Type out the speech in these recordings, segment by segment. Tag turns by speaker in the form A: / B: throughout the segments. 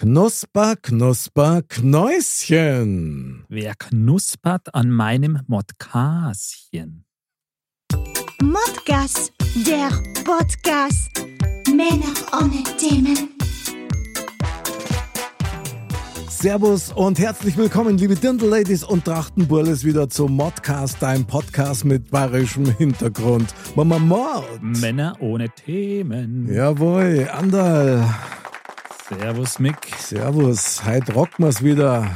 A: Knusper, Knusper, Knäuschen.
B: Wer knuspert an meinem Modkaschen?
C: Modcast, der Podcast. Männer ohne Themen.
A: Servus und herzlich willkommen, liebe Dirndl-Ladies und Trachtenburles, wieder zum Modcast, dein Podcast mit bayerischem Hintergrund. Mama Mord.
B: Männer ohne Themen.
A: Jawohl, Andal.
B: Servus, Mick.
A: Servus, heute rocken wir's wieder.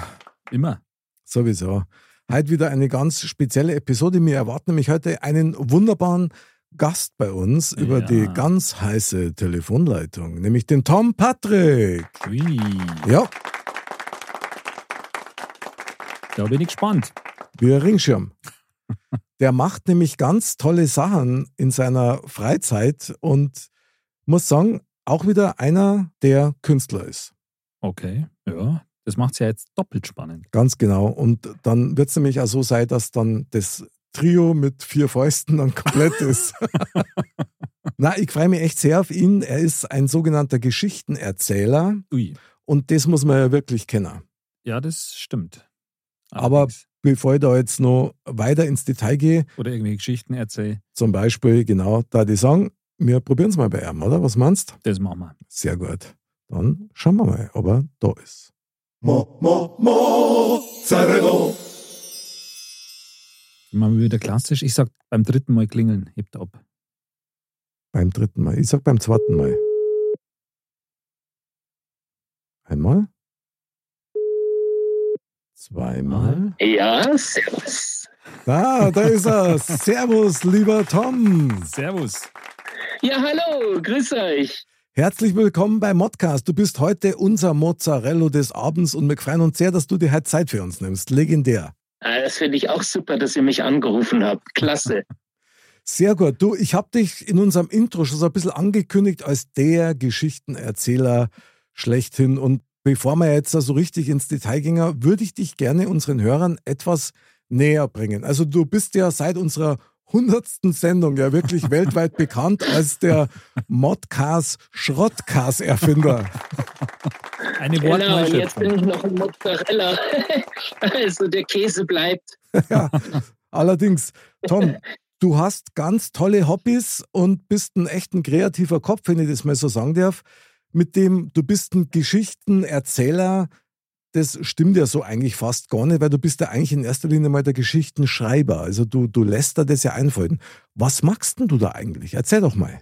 B: Immer.
A: Sowieso. Heute wieder eine ganz spezielle Episode. Wir erwarten nämlich heute einen wunderbaren Gast bei uns über
B: Ja.
A: die ganz heiße Telefonleitung, nämlich den Tom Patrick.
B: Ui.
A: Ja,
B: Da bin ich gespannt.
A: wie ein Ringschirm. Der macht nämlich ganz tolle Sachen in seiner Freizeit und muss sagen, auch wieder einer, der Künstler ist.
B: Okay, ja. Das macht es ja jetzt doppelt spannend.
A: Ganz genau. Und dann wird es nämlich auch so sein, dass dann das Trio mit vier Fäusten dann komplett ist. Na, ich freue mich echt sehr auf ihn. Er ist ein sogenannter Geschichtenerzähler
B: Ui.
A: und das muss man ja wirklich kennen.
B: Ja, das stimmt.
A: Aber
B: Allerdings.
A: bevor ich da jetzt noch weiter ins Detail gehe,
B: Oder irgendwelche Geschichten erzählen,
A: zum Beispiel, genau, da die sagen, wir probieren es mal bei ihm, oder? Was meinst
B: das machen wir.
A: Sehr gut. Dann schauen wir mal, ob er da ist.
B: Machen wir wieder klassisch. Ich sag beim dritten Mal klingeln, hebt ab.
A: Beim dritten Mal. Ich sag beim zweiten Mal. Einmal. Zweimal.
D: Ja, servus.
A: Da, da ist er. Servus, lieber Tom.
B: Servus.
D: Ja, hallo, grüß euch.
A: Herzlich willkommen bei Modcast. Du bist heute unser Mozzarella des Abends und wir freuen uns sehr, dass du dir heute Zeit für uns nimmst. Legendär.
D: Ah, Das finde ich auch super, dass ihr mich angerufen habt. Klasse.
A: Sehr gut. Du, ich habe dich in unserem Intro schon so ein bisschen angekündigt als der Geschichtenerzähler schlechthin. Und bevor wir jetzt da so richtig ins Detail gingen, würde ich dich gerne unseren Hörern etwas näher bringen. Also du bist ja seit unserer hundertsten Sendung ja wirklich weltweit bekannt als der Modcast Schrottcast Erfinder.
B: Eine
D: Genau, und jetzt bin ich noch ein Mozzarella. Also der Käse bleibt.
A: ja, allerdings, Tom, du hast ganz tolle Hobbys und bist ein echt ein kreativer Kopf, wenn ich das mal so sagen darf. Mit dem, du bist ein Geschichtenerzähler. Das stimmt ja so eigentlich fast gar nicht, weil du bist ja eigentlich in erster Linie mal der Geschichtenschreiber. Also du, du lässt dir das ja einfallen. Was magst denn du da eigentlich? Erzähl doch mal.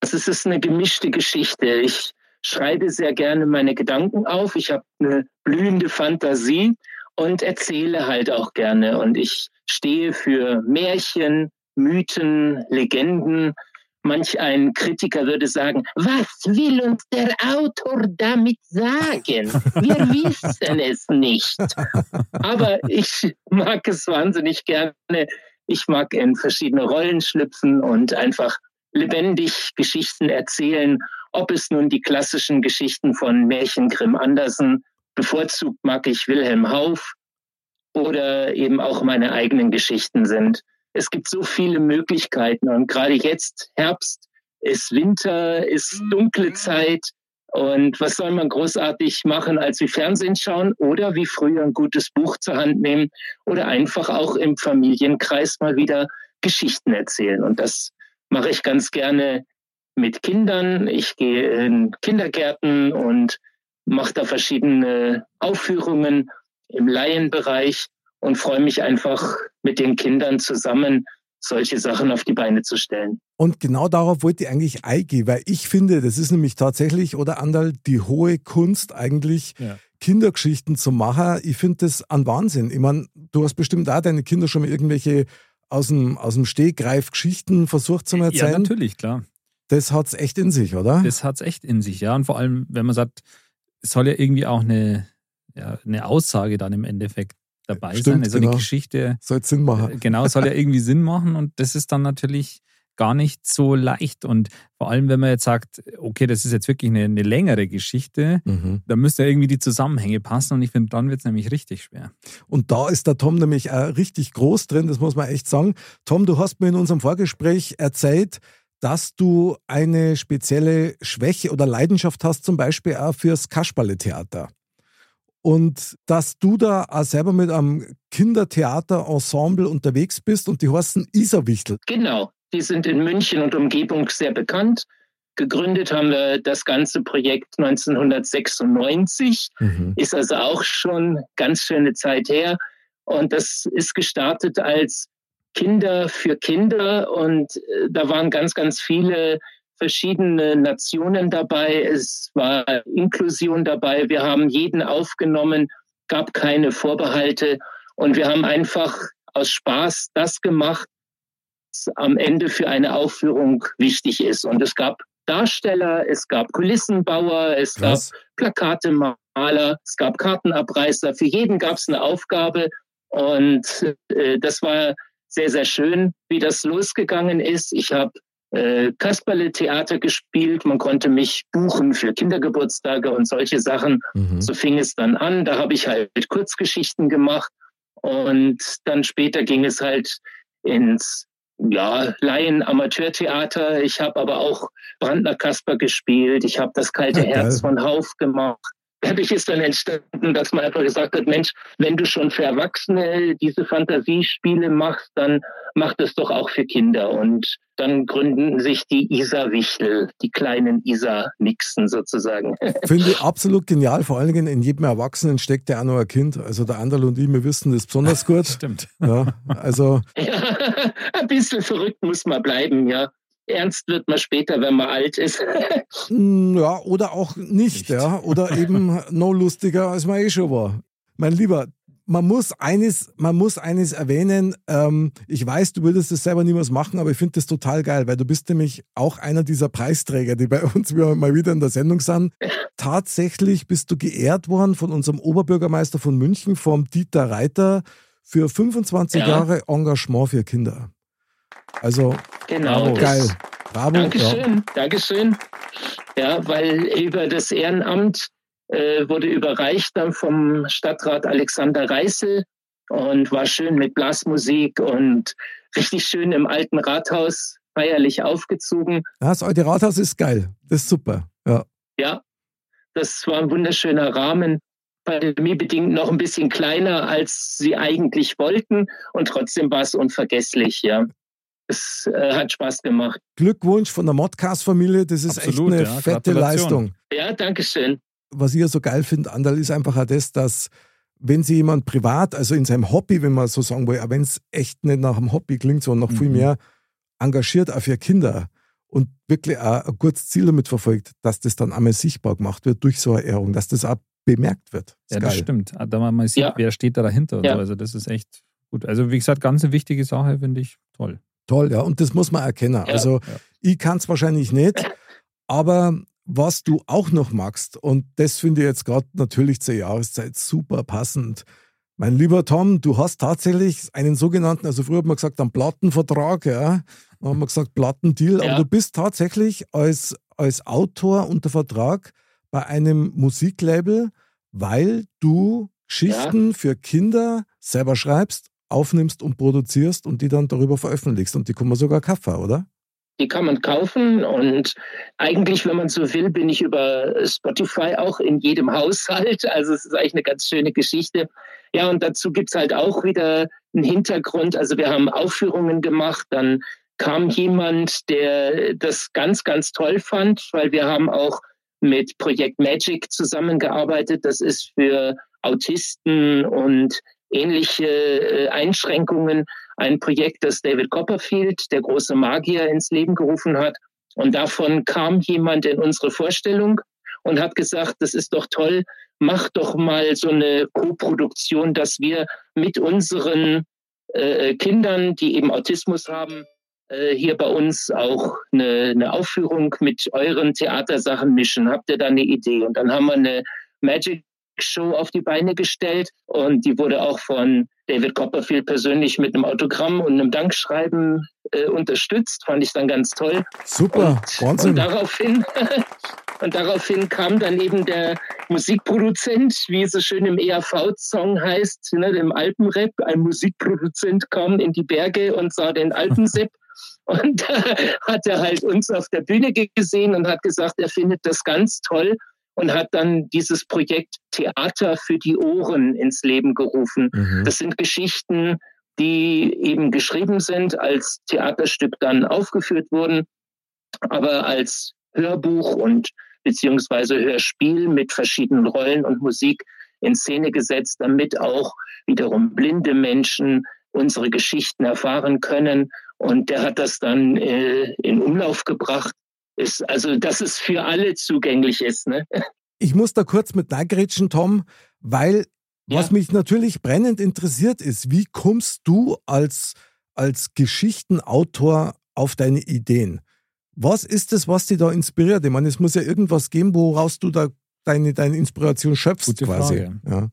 D: Also es ist eine gemischte Geschichte. Ich schreibe sehr gerne meine Gedanken auf. Ich habe eine blühende Fantasie und erzähle halt auch gerne. Und ich stehe für Märchen, Mythen, Legenden. Manch ein Kritiker würde sagen, was will uns der Autor damit sagen? Wir wissen es nicht. Aber ich mag es wahnsinnig gerne. Ich mag in verschiedene Rollen schlüpfen und einfach lebendig Geschichten erzählen, ob es nun die klassischen Geschichten von Märchen Grimm Andersen, bevorzugt mag ich Wilhelm Hauff oder eben auch meine eigenen Geschichten sind. Es gibt so viele Möglichkeiten und gerade jetzt Herbst ist Winter, ist dunkle Zeit. Und was soll man großartig machen, als wie Fernsehen schauen oder wie früher ein gutes Buch zur Hand nehmen oder einfach auch im Familienkreis mal wieder Geschichten erzählen. Und das mache ich ganz gerne mit Kindern. Ich gehe in Kindergärten und mache da verschiedene Aufführungen im Laienbereich und freue mich einfach mit den Kindern zusammen solche Sachen auf die Beine zu stellen.
A: Und genau darauf wollte ich eigentlich eingehen, weil ich finde, das ist nämlich tatsächlich, oder Andal, die hohe Kunst eigentlich,
B: Ja.
A: Kindergeschichten zu machen. Ich finde das ein Wahnsinn. Ich meine, du hast bestimmt auch deine Kinder schon mal irgendwelche aus dem, aus dem Stegreif Geschichten versucht zu
B: Ja,
A: erzählen.
B: natürlich, klar.
A: Das hat's echt in sich, oder?
B: Das hat's echt in sich, ja. Und vor allem, wenn man sagt, es soll ja irgendwie auch eine, ja, eine Aussage dann im Endeffekt dabei
A: Stimmt,
B: sein. Also
A: genau.
B: eine Geschichte,
A: Soll Sinn machen.
B: äh, genau, soll ja irgendwie Sinn machen und das ist dann natürlich gar nicht so leicht. Und vor allem, wenn man jetzt sagt, okay, das ist jetzt wirklich eine, eine längere Geschichte,
A: Mhm.
B: da müssen ja irgendwie die Zusammenhänge passen und ich finde, dann wird es nämlich richtig schwer.
A: Und da ist der Tom nämlich auch richtig groß drin, das muss man echt sagen. Tom, du hast mir in unserem Vorgespräch erzählt, dass du eine spezielle Schwäche oder Leidenschaft hast, zum Beispiel auch fürs Kasperle-Theater. Und dass du da auch selber mit einem Kindertheater-Ensemble unterwegs bist und die heißen Isarwichtel.
D: Genau, die sind in München und Umgebung sehr bekannt. Gegründet haben wir das ganze Projekt 1996, ist also auch schon ganz schöne Zeit her. Und das ist gestartet als Kinder für Kinder und äh, da waren ganz, ganz viele verschiedene Nationen dabei. Es war Inklusion dabei. Wir haben jeden aufgenommen, gab keine Vorbehalte und wir haben einfach aus Spaß das gemacht, was am Ende für eine Aufführung wichtig ist. Und es gab Darsteller, es gab Kulissenbauer, es
A: Krass.
D: gab Plakatemaler, es gab Kartenabreißer. Für jeden gab es eine Aufgabe und äh, das war sehr, sehr schön, wie das losgegangen ist. Ich habe äh, Kasperle-Theater gespielt. Man konnte mich buchen für Kindergeburtstage und solche Sachen.
A: Mhm.
D: So fing es dann an. Da habe ich halt Kurzgeschichten gemacht und dann später ging es halt ins ja, Laien-Amateurtheater. Ich habe aber auch Brandner Kasper gespielt. Ich habe das kalte
A: Ja,
D: Herz von Hauf gemacht. Dadurch ist dann entstanden, dass man einfach gesagt hat, Mensch, wenn du schon für Erwachsene diese Fantasiespiele machst, dann mach das doch auch für Kinder. Und dann gründen sich die Isa-Wichtel, die kleinen Isa-Nixen sozusagen.
A: Finde ich absolut genial. Vor allen Dingen in jedem Erwachsenen steckt ja auch noch ein Kind. Also der Anderl und ich, wir wissen das besonders gut.
B: Stimmt.
A: Ja, also
D: Ja, ein bisschen verrückt muss man bleiben, ja. Ernst wird man später, wenn man alt ist.
A: Mm, Ja, oder auch nicht,
B: Nicht.
A: ja. Oder eben no lustiger, als man eh schon war. Mein Lieber, man muss eines, man muss eines erwähnen. Ähm, ich weiß, du würdest das selber niemals machen, aber ich finde das total geil, weil du bist nämlich auch einer dieser Preisträger, die bei uns wieder- mal wieder in der Sendung sind. Tatsächlich bist du geehrt worden von unserem Oberbürgermeister von München, vom Dieter Reiter, für 25
D: Ja.
A: Jahre Engagement für Kinder. Also
D: Genau.
B: Bravo.
A: geil. Bravo. Ja.
D: Dankeschön, Dankeschön. Ja, weil über das Ehrenamt äh, wurde überreicht dann vom Stadtrat Alexander Reißel und war schön mit Blasmusik und richtig schön im alten Rathaus feierlich aufgezogen.
A: Das alte Rathaus ist geil. Das ist super. Ja.
D: Ja, das war ein wunderschöner Rahmen. Pandemiebedingt noch ein bisschen kleiner, als sie eigentlich wollten. Und trotzdem war es unvergesslich, ja. Es äh, hat Spaß gemacht.
A: Glückwunsch von der Modcast-Familie. Das ist
B: Absolut,
A: echt eine
B: ja.
A: fette. Leistung.
D: Ja, Dankeschön.
A: Was ich ja so geil finde, Andal, ist einfach auch das, dass wenn sie jemand privat, also in seinem Hobby, wenn man so sagen will, auch wenn es echt nicht nach einem Hobby klingt, sondern noch viel
B: Mhm.
A: mehr engagiert auch für Kinder und wirklich auch ein gutes Ziel damit verfolgt, dass das dann einmal sichtbar gemacht wird durch so eine Ehrung, dass das auch bemerkt wird. Ist
B: Ja, das
A: geil.
B: stimmt. Da man mal sieht,
D: Ja.
B: wer steht da dahinter und
D: Ja.
B: so. Also das ist echt gut. Also wie gesagt, ganz eine wichtige Sache, finde ich toll.
A: Toll, ja. Und das muss man erkennen.
D: Ja.
A: Also
B: Ja.
A: ich kann es wahrscheinlich nicht, aber was du auch noch magst, und das finde ich jetzt gerade natürlich zur Jahreszeit super passend. Mein lieber Tom, du hast tatsächlich einen sogenannten, also früher hat man gesagt, einen Plattenvertrag, ja. Dann haben wir gesagt, Plattendeal,
D: Ja.
A: aber du bist tatsächlich als, als Autor unter Vertrag bei einem Musiklabel, weil du Geschichten für Kinder selber schreibst, aufnimmst und produzierst und die dann darüber veröffentlichst. Und die kann man sogar kaufen, oder?
D: Die kann man kaufen und eigentlich, wenn man so will, bin ich über Spotify auch in jedem Haushalt. Also es ist eigentlich eine ganz schöne Geschichte. Ja, und dazu gibt's halt auch wieder einen Hintergrund. Also wir haben Aufführungen gemacht, dann kam jemand, der das ganz, ganz toll fand, weil wir haben auch mit Projekt Magic zusammengearbeitet. Das ist für Autisten und ähnliche äh, Einschränkungen ein Projekt, das David Copperfield, der große Magier, ins Leben gerufen hat. Und davon kam jemand in unsere Vorstellung und hat gesagt, das ist doch toll, mach doch mal so eine Co-Produktion, dass wir mit unseren äh, Kindern, die eben Autismus haben, äh, hier bei uns auch eine, eine Aufführung mit euren Theatersachen mischen? Habt ihr da eine Idee? Und dann haben wir eine Magic Show auf die Beine gestellt und die wurde auch von David Copperfield persönlich mit einem Autogramm und einem Dankschreiben äh, unterstützt. Fand ich dann ganz toll.
A: Super,
D: und,
A: Wahnsinn.
D: Und daraufhin, und daraufhin kam dann eben der Musikproduzent, wie es so schön im ERV-Song heißt, ne, im Alpenrap. Ein Musikproduzent kam in die Berge und sah den Alpensepp. Und da hat er halt uns auf der Bühne gesehen und hat gesagt, er findet das ganz toll und hat dann dieses Projekt Theater für die Ohren ins Leben gerufen. Mhm. Das sind Geschichten, die eben geschrieben sind, als Theaterstück dann aufgeführt wurden, aber als Hörbuch und beziehungsweise Hörspiel mit verschiedenen Rollen und Musik in Szene gesetzt, damit auch wiederum blinde Menschen unsere Geschichten erfahren können. Und der hat das dann äh, in Umlauf gebracht. Ist, also, dass es für alle zugänglich ist. Ne?
A: Ich muss da kurz mit neigrätschen, Tom, weil ja. was mich natürlich brennend interessiert ist, wie kommst du als, als Geschichtenautor auf deine Ideen? Was ist es, was dich da inspiriert? Ich meine, es muss ja irgendwas geben, woraus du da deine, deine Inspiration schöpfst Gute quasi. Frage. Ja.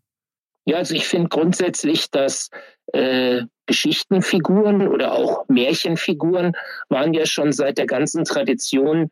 D: Ja, also ich finde grundsätzlich, dass äh, Geschichtenfiguren oder auch Märchenfiguren waren ja schon seit der ganzen Tradition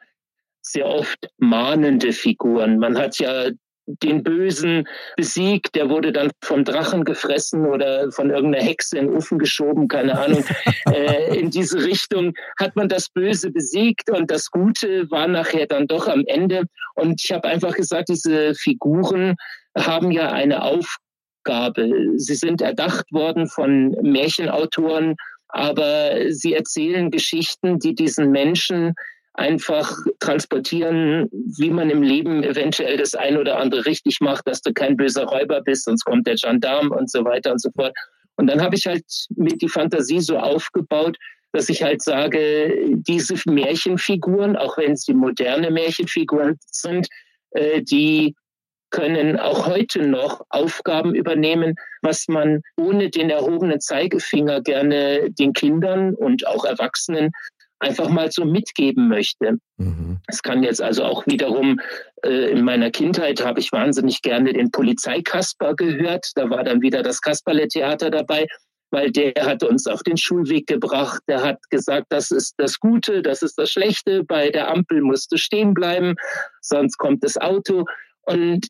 D: sehr oft mahnende Figuren. Man hat ja den Bösen besiegt, der wurde dann vom Drachen gefressen oder von irgendeiner Hexe in den Ofen geschoben, keine Ahnung. äh, in diese Richtung hat man das Böse besiegt und das Gute war nachher dann doch am Ende. Und ich habe einfach gesagt, diese Figuren haben ja eine Aufgabe. Sie sind erdacht worden von Märchenautoren, aber sie erzählen Geschichten, die diesen Menschen einfach transportieren, wie man im Leben eventuell das ein oder andere richtig macht, dass du kein böser Räuber bist, sonst kommt der Gendarm und so weiter und so fort. Und dann habe ich halt mit die Fantasie so aufgebaut, dass ich halt sage, diese Märchenfiguren, auch wenn sie moderne Märchenfiguren sind, äh, die können auch heute noch Aufgaben übernehmen, was man ohne den erhobenen Zeigefinger gerne den Kindern und auch Erwachsenen einfach mal so mitgeben möchte. Mhm. Es kann jetzt also auch wiederum, äh, in meiner Kindheit habe ich wahnsinnig gerne den Polizeikasper gehört. Da war dann wieder das Kasperle-Theater dabei weil der hat uns auf den Schulweg gebracht. Der hat gesagt, das ist das Gute, das ist das Schlechte. Bei der Ampel musst du stehen bleiben, sonst kommt das Auto. Und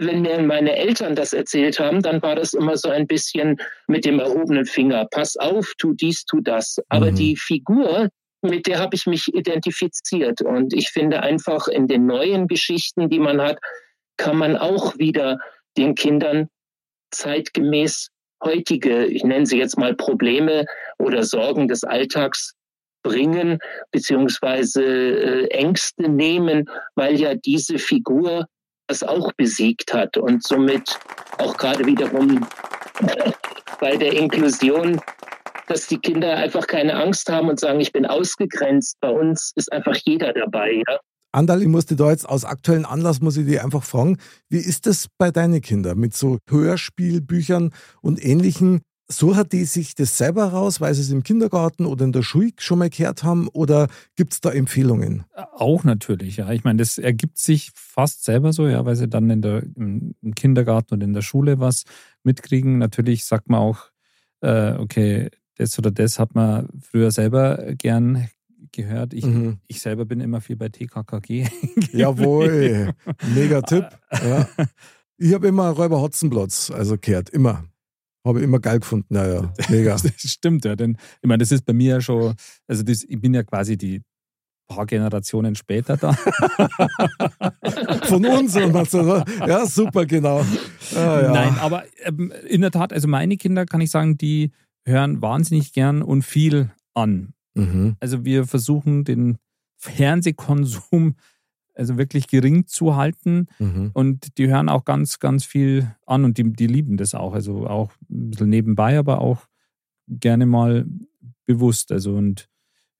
D: wenn mir meine Eltern das erzählt haben, dann war das immer so ein bisschen mit dem erhobenen Finger. Pass auf, tu dies, tu das. Aber mhm. die Figur, mit der habe ich mich identifiziert. Und ich finde einfach in den neuen Geschichten, die man hat, kann man auch wieder den Kindern zeitgemäß heutige, ich nenne sie jetzt mal Probleme oder Sorgen des Alltags bringen, beziehungsweise äh, Ängste nehmen, weil ja diese Figur das auch besiegt hat und somit auch gerade wiederum bei der Inklusion dass die Kinder einfach keine Angst haben und sagen, ich bin ausgegrenzt. Bei uns ist einfach jeder dabei. Ja?
A: Andal, ich musste da jetzt aus aktuellen Anlass, muss ich dich einfach fragen, wie ist das bei deinen Kindern mit so Hörspielbüchern und ähnlichen? Suchen die sich das selber raus, weil sie es im Kindergarten oder in der Schule schon mal gehört haben oder gibt es da Empfehlungen?
B: Auch natürlich, ja. Ich meine, das ergibt sich fast selber so, ja, weil sie dann in der, im Kindergarten und in der Schule was mitkriegen. Natürlich sagt man auch, äh, okay, das oder das hat man früher selber gern gehört. Ich, mhm. ich selber bin immer viel bei TKKG.
A: Jawohl, mega Tipp. Ja. Ich habe immer Räuber Hotzenplotz, also gehört, immer. Habe ich immer geil gefunden, ja, ja, mega.
B: das stimmt, ja, denn ich meine, das ist bei mir ja schon, also das, ich bin ja quasi die paar Generationen später da.
A: Von uns, ja, super, genau.
B: Ah, ja. Nein, aber ähm, in der Tat, also meine Kinder, kann ich sagen, die hören wahnsinnig gern und viel an. Mhm. Also wir versuchen den Fernsehkonsum also wirklich gering zu halten mhm. und die hören auch ganz, ganz viel an und die, die lieben das auch. Also auch ein bisschen nebenbei, aber auch gerne mal bewusst. Also und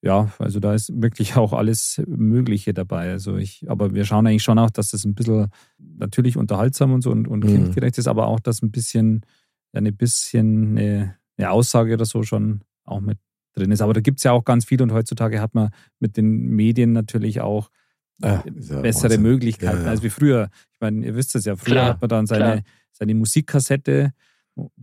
B: ja, also da ist wirklich auch alles Mögliche dabei. Also ich, aber wir schauen eigentlich schon auch, dass das ein bisschen natürlich unterhaltsam und so und, und mhm. kindgerecht ist, aber auch, dass ein bisschen, eine bisschen eine eine Aussage oder so schon auch mit drin ist. Aber da gibt es ja auch ganz viel und heutzutage hat man mit den Medien natürlich auch ja, bessere Wahnsinn. Möglichkeiten ja, ja. als wie früher. Ich meine, ihr wisst es ja, früher klar, hat man dann seine, seine Musikkassette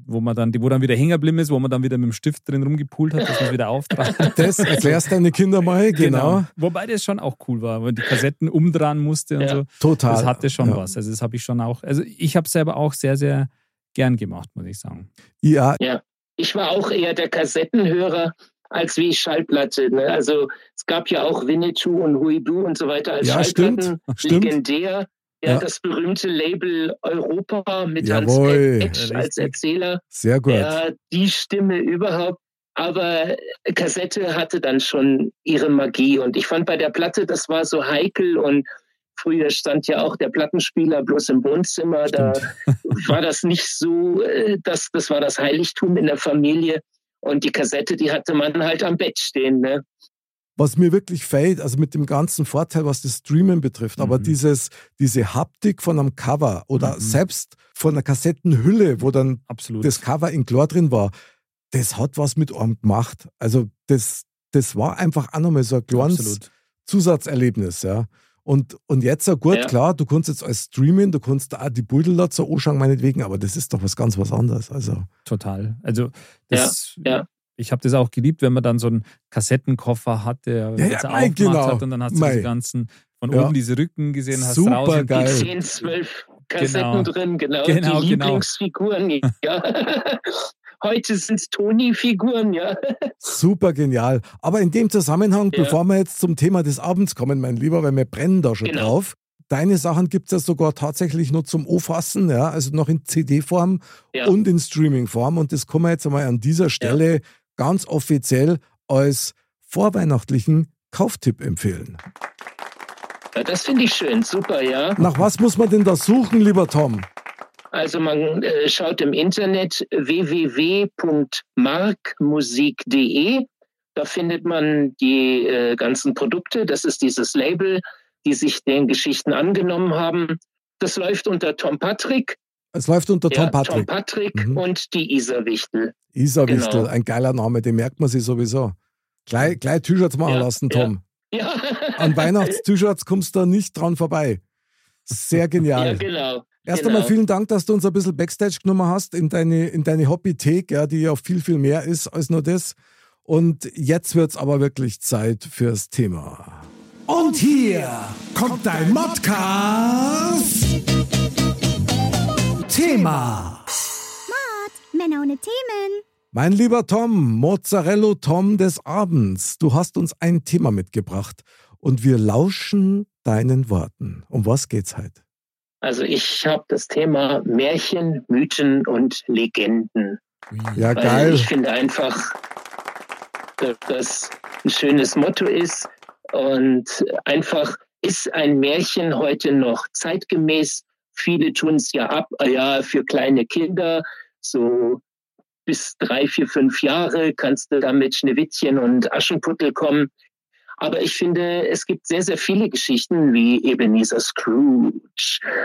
B: wo man dann, wo dann wieder hängen geblieben ist, wo man dann wieder mit dem Stift drin rumgepult hat, dass man es wieder auftrat.
A: Das erklärst deine Kinder mal, genau. genau.
B: Wobei das schon auch cool war, wenn die Kassetten umdrehen musste und ja. so.
A: Total.
B: Das hatte schon ja. was. Also das habe ich schon auch, also ich habe selber auch sehr, sehr gern gemacht, muss ich sagen.
D: Ja. Ja, ich war auch eher der Kassettenhörer als wie Schallplatte. Ne? Also es gab ja auch Winnetou und Huidu und so weiter als
A: ja,
D: Schallplatten.
A: Stimmt.
D: Legendär. Ja, ja, das berühmte Label Europa mit Jawohl. Hans Edge als Erzähler.
A: Sehr gut.
D: Ja, die Stimme überhaupt. Aber Kassette hatte dann schon ihre Magie. Und ich fand bei der Platte, das war so heikel und Früher stand ja auch der Plattenspieler bloß im Wohnzimmer. Stimmt. Da war das nicht so, äh, das, das war das Heiligtum in der Familie. Und die Kassette, die hatte man halt am Bett stehen. Ne?
A: was mir wirklich fehlt, also mit dem ganzen Vorteil, was das Streamen betrifft, mhm. aber dieses, diese Haptik von einem Cover oder mhm. selbst von einer Kassettenhülle, wo dann Absolut. das Cover in Chlor drin war, das hat was mit einem gemacht. Also das, das war einfach auch nochmal so ein kleines Absolut. Zusatzerlebnis, ja. Und, und jetzt, gut, ja. klar, du kannst jetzt als Streamen, du kannst auch die Beutel dazu anschauen, meinetwegen, aber das ist doch was ganz was anderes. Also.
B: Total. Also, das, ja, ja ich habe das auch geliebt, wenn man dann so einen Kassettenkoffer hat, der
A: ja, ja, aufgemacht genau.
B: hat und dann hast du die ganzen von ja. oben diese Rücken gesehen, hast
A: Super draußen
D: geil. 10, 12 Kassetten genau. drin, genau, genau die genau. Lieblingsfiguren. Ja. Heute sind es Toni-Figuren, ja.
A: Super genial. Aber in dem Zusammenhang, ja. bevor wir jetzt zum Thema des Abends kommen, mein Lieber, weil wir brennen da schon genau. drauf. Deine Sachen gibt es ja sogar tatsächlich nur zum O-Fassen, ja, also noch in CD-Form ja. und in Streaming-Form. Und das kann man jetzt einmal an dieser Stelle ganz offiziell als vorweihnachtlichen Kauftipp empfehlen.
D: das finde ich schön, super, ja.
A: Nach was muss man denn da suchen, lieber Tom?
D: Also man äh, schaut im Internet www.markmusik.de. Da findet man die äh, ganzen Produkte. Das ist dieses Label, die sich den Geschichten angenommen haben. Das läuft unter Tom Patrick.
A: Es läuft unter Tom ja, Patrick. Tom
D: Patrick mhm. und die Isa Wichtel.
A: Isa genau. Wichtel, ein geiler Name, den merkt man sich sowieso. Gleich, gleich T-Shirts machen ja, lassen, Tom.
D: Ja.
A: An Weihnachts-T-Shirts kommst du nicht dran vorbei. Sehr genial.
D: Ja, genau.
A: Erst
D: genau.
A: einmal vielen Dank, dass du uns ein bisschen Backstage genommen hast in deine, in deine Hobbythek, ja, die ja viel, viel mehr ist als nur das. Und jetzt wird es aber wirklich Zeit fürs Thema. Und hier kommt dein Modcast. Thema.
C: Mod, Männer ohne Themen.
A: Mein lieber Tom, Mozzarella Tom des Abends, du hast uns ein Thema mitgebracht und wir lauschen deinen Worten. Um was geht's heute?
D: Also ich habe das Thema Märchen, Mythen und Legenden.
A: Ja, Weil geil.
D: Ich finde einfach, dass das ein schönes Motto ist und einfach ist ein Märchen heute noch zeitgemäß Viele tun es ja ab, äh, ja, für kleine Kinder, so bis drei, vier, fünf Jahre kannst du da mit Schneewittchen und Aschenputtel kommen. Aber ich finde, es gibt sehr, sehr viele Geschichten wie Ebenezer Scrooge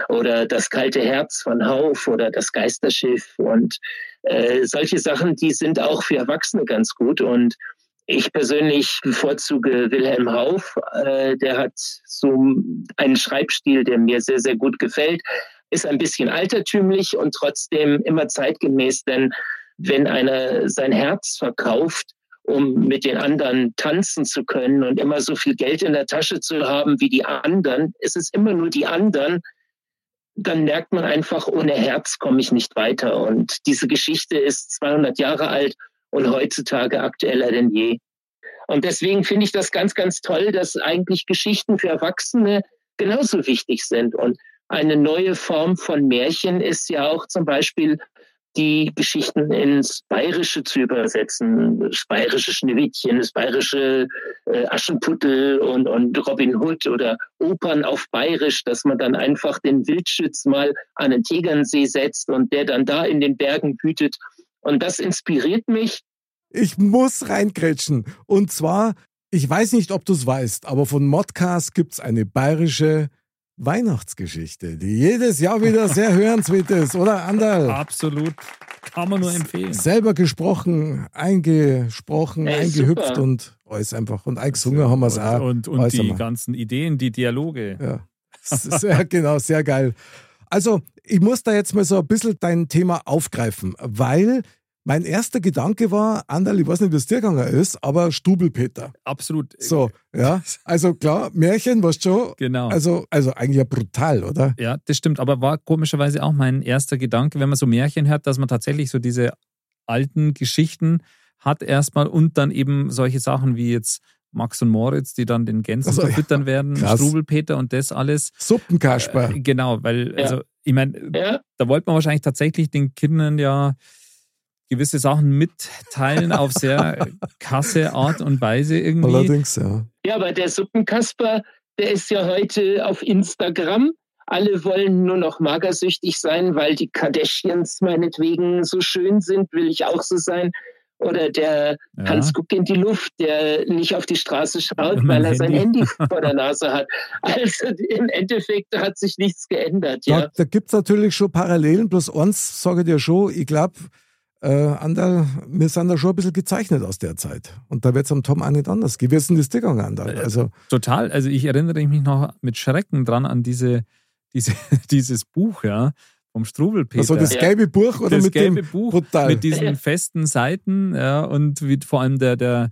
D: oder Das kalte Herz von Hauf oder Das Geisterschiff und äh, solche Sachen, die sind auch für Erwachsene ganz gut. Und ich persönlich bevorzuge Wilhelm Hauff. Äh, der hat so einen Schreibstil, der mir sehr, sehr gut gefällt. Ist ein bisschen altertümlich und trotzdem immer zeitgemäß, denn wenn einer sein Herz verkauft, um mit den anderen tanzen zu können und immer so viel Geld in der Tasche zu haben wie die anderen, ist es immer nur die anderen, dann merkt man einfach, ohne Herz komme ich nicht weiter. Und diese Geschichte ist 200 Jahre alt und heutzutage aktueller denn je. Und deswegen finde ich das ganz, ganz toll, dass eigentlich Geschichten für Erwachsene genauso wichtig sind. Und eine neue Form von Märchen ist ja auch zum Beispiel die Geschichten ins Bayerische zu übersetzen. Das bayerische Schneewittchen, das bayerische äh, Aschenputtel und, und Robin Hood oder Opern auf Bayerisch, dass man dann einfach den Wildschütz mal an den Tegernsee setzt und der dann da in den Bergen wütet und das inspiriert mich.
A: Ich muss reingrätschen. Und zwar, ich weiß nicht, ob du es weißt, aber von Modcast gibt es eine bayerische Weihnachtsgeschichte, die jedes Jahr wieder sehr hörenswert ist, oder Anderl?
B: Absolut. Kann man nur empfehlen.
A: Selber gesprochen, eingesprochen,
D: Ey,
A: eingehüpft
D: super.
A: und alles einfach. Und eingesungen haben wir es auch.
B: Und, und, und die
A: einmal.
B: ganzen Ideen, die Dialoge.
A: Ja. Sehr, genau, sehr geil. Also, ich muss da jetzt mal so ein bisschen dein Thema aufgreifen, weil mein erster Gedanke war, Anderl, ich weiß nicht, wie es dir gegangen ist, aber Stubelpeter.
B: Absolut.
A: So, ja. Also klar, Märchen, weißt du schon.
B: Genau.
A: Also, also eigentlich ja brutal, oder?
B: Ja, das stimmt. Aber war komischerweise auch mein erster Gedanke, wenn man so Märchen hört, dass man tatsächlich so diese alten Geschichten hat erstmal und dann eben solche Sachen wie jetzt Max und Moritz, die dann den Gänsen
A: Ach so, ja.
B: verfüttern werden,
A: Krass.
B: Strubelpeter und das alles.
A: Suppenkasper.
B: Äh, genau, weil,
D: Ja.
B: also, ich meine,
D: Ja,
B: da wollte man wahrscheinlich tatsächlich den Kindern ja gewisse Sachen mitteilen auf sehr krasse Art und Weise irgendwie.
A: Allerdings, ja.
D: ja, aber der Suppenkasper, der ist ja heute auf Instagram. Alle wollen nur noch magersüchtig sein, weil die Kardashians meinetwegen so schön sind, will ich auch so sein. Oder der
B: Ja.
D: Hans guckt in die Luft, der nicht auf die Straße schaut, weil er sein
B: Handy.
D: Handy vor der Nase hat. Also im Endeffekt hat sich nichts geändert.
A: Da,
D: Ja,
A: da gibt es natürlich schon Parallelen, bloß eins sage ich dir schon, ich glaube, äh, wir sind da schon ein bisschen gezeichnet aus der Zeit. Und da wird es am Tom auch nicht anders gehen. Wie ist denn das?
B: Äh,
A: Also,
B: Total. Also ich erinnere mich noch mit Schrecken dran an diese, diese, dieses Buch, ja, vom Strubelpeter.
A: also das gelbe Buch oder
B: das
A: mit
B: gelbe
A: dem
B: Buch
A: brutal.
B: mit diesen festen Seiten, ja, und wie vor allem der, der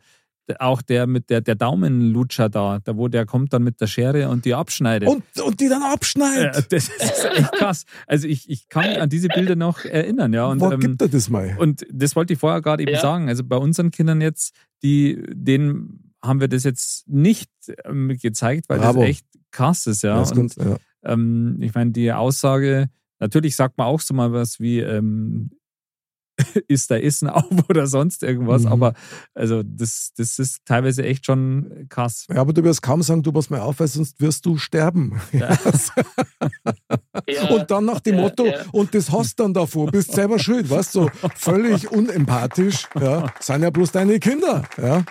B: auch der mit der, der Daumenlutscher da, da wo der kommt dann mit der Schere und die abschneidet.
A: und, und die dann abschneidet.
B: äh, das ist echt krass. Also ich, ich kann mich an diese Bilder noch erinnern, ja. Und,
A: Wo
B: ähm,
A: gibt er das mal?
B: und das wollte ich vorher gerade eben
D: Ja.
B: sagen. Also bei unseren Kindern jetzt, die, denen haben wir das jetzt nicht ähm, gezeigt, weil
A: Bravo.
B: das echt krass ist, ja.
A: Das
B: Und
A: kommt- ja.
B: ähm, ich meine, die Aussage, natürlich sagt man auch so mal was wie, ähm, ist da Essen auf oder sonst irgendwas,
A: Mhm.
B: aber also das, das ist teilweise echt schon krass.
A: Ja, aber du wirst kaum sagen, du pass mal auf, weil sonst wirst du sterben.
B: Ja.
D: ja,
A: Und dann nach dem
D: ja,
A: Motto,
D: ja.
A: und das hast dann davor, bist selber schuld, weißt du, so völlig unempathisch, ja, sind ja bloß deine Kinder, ja.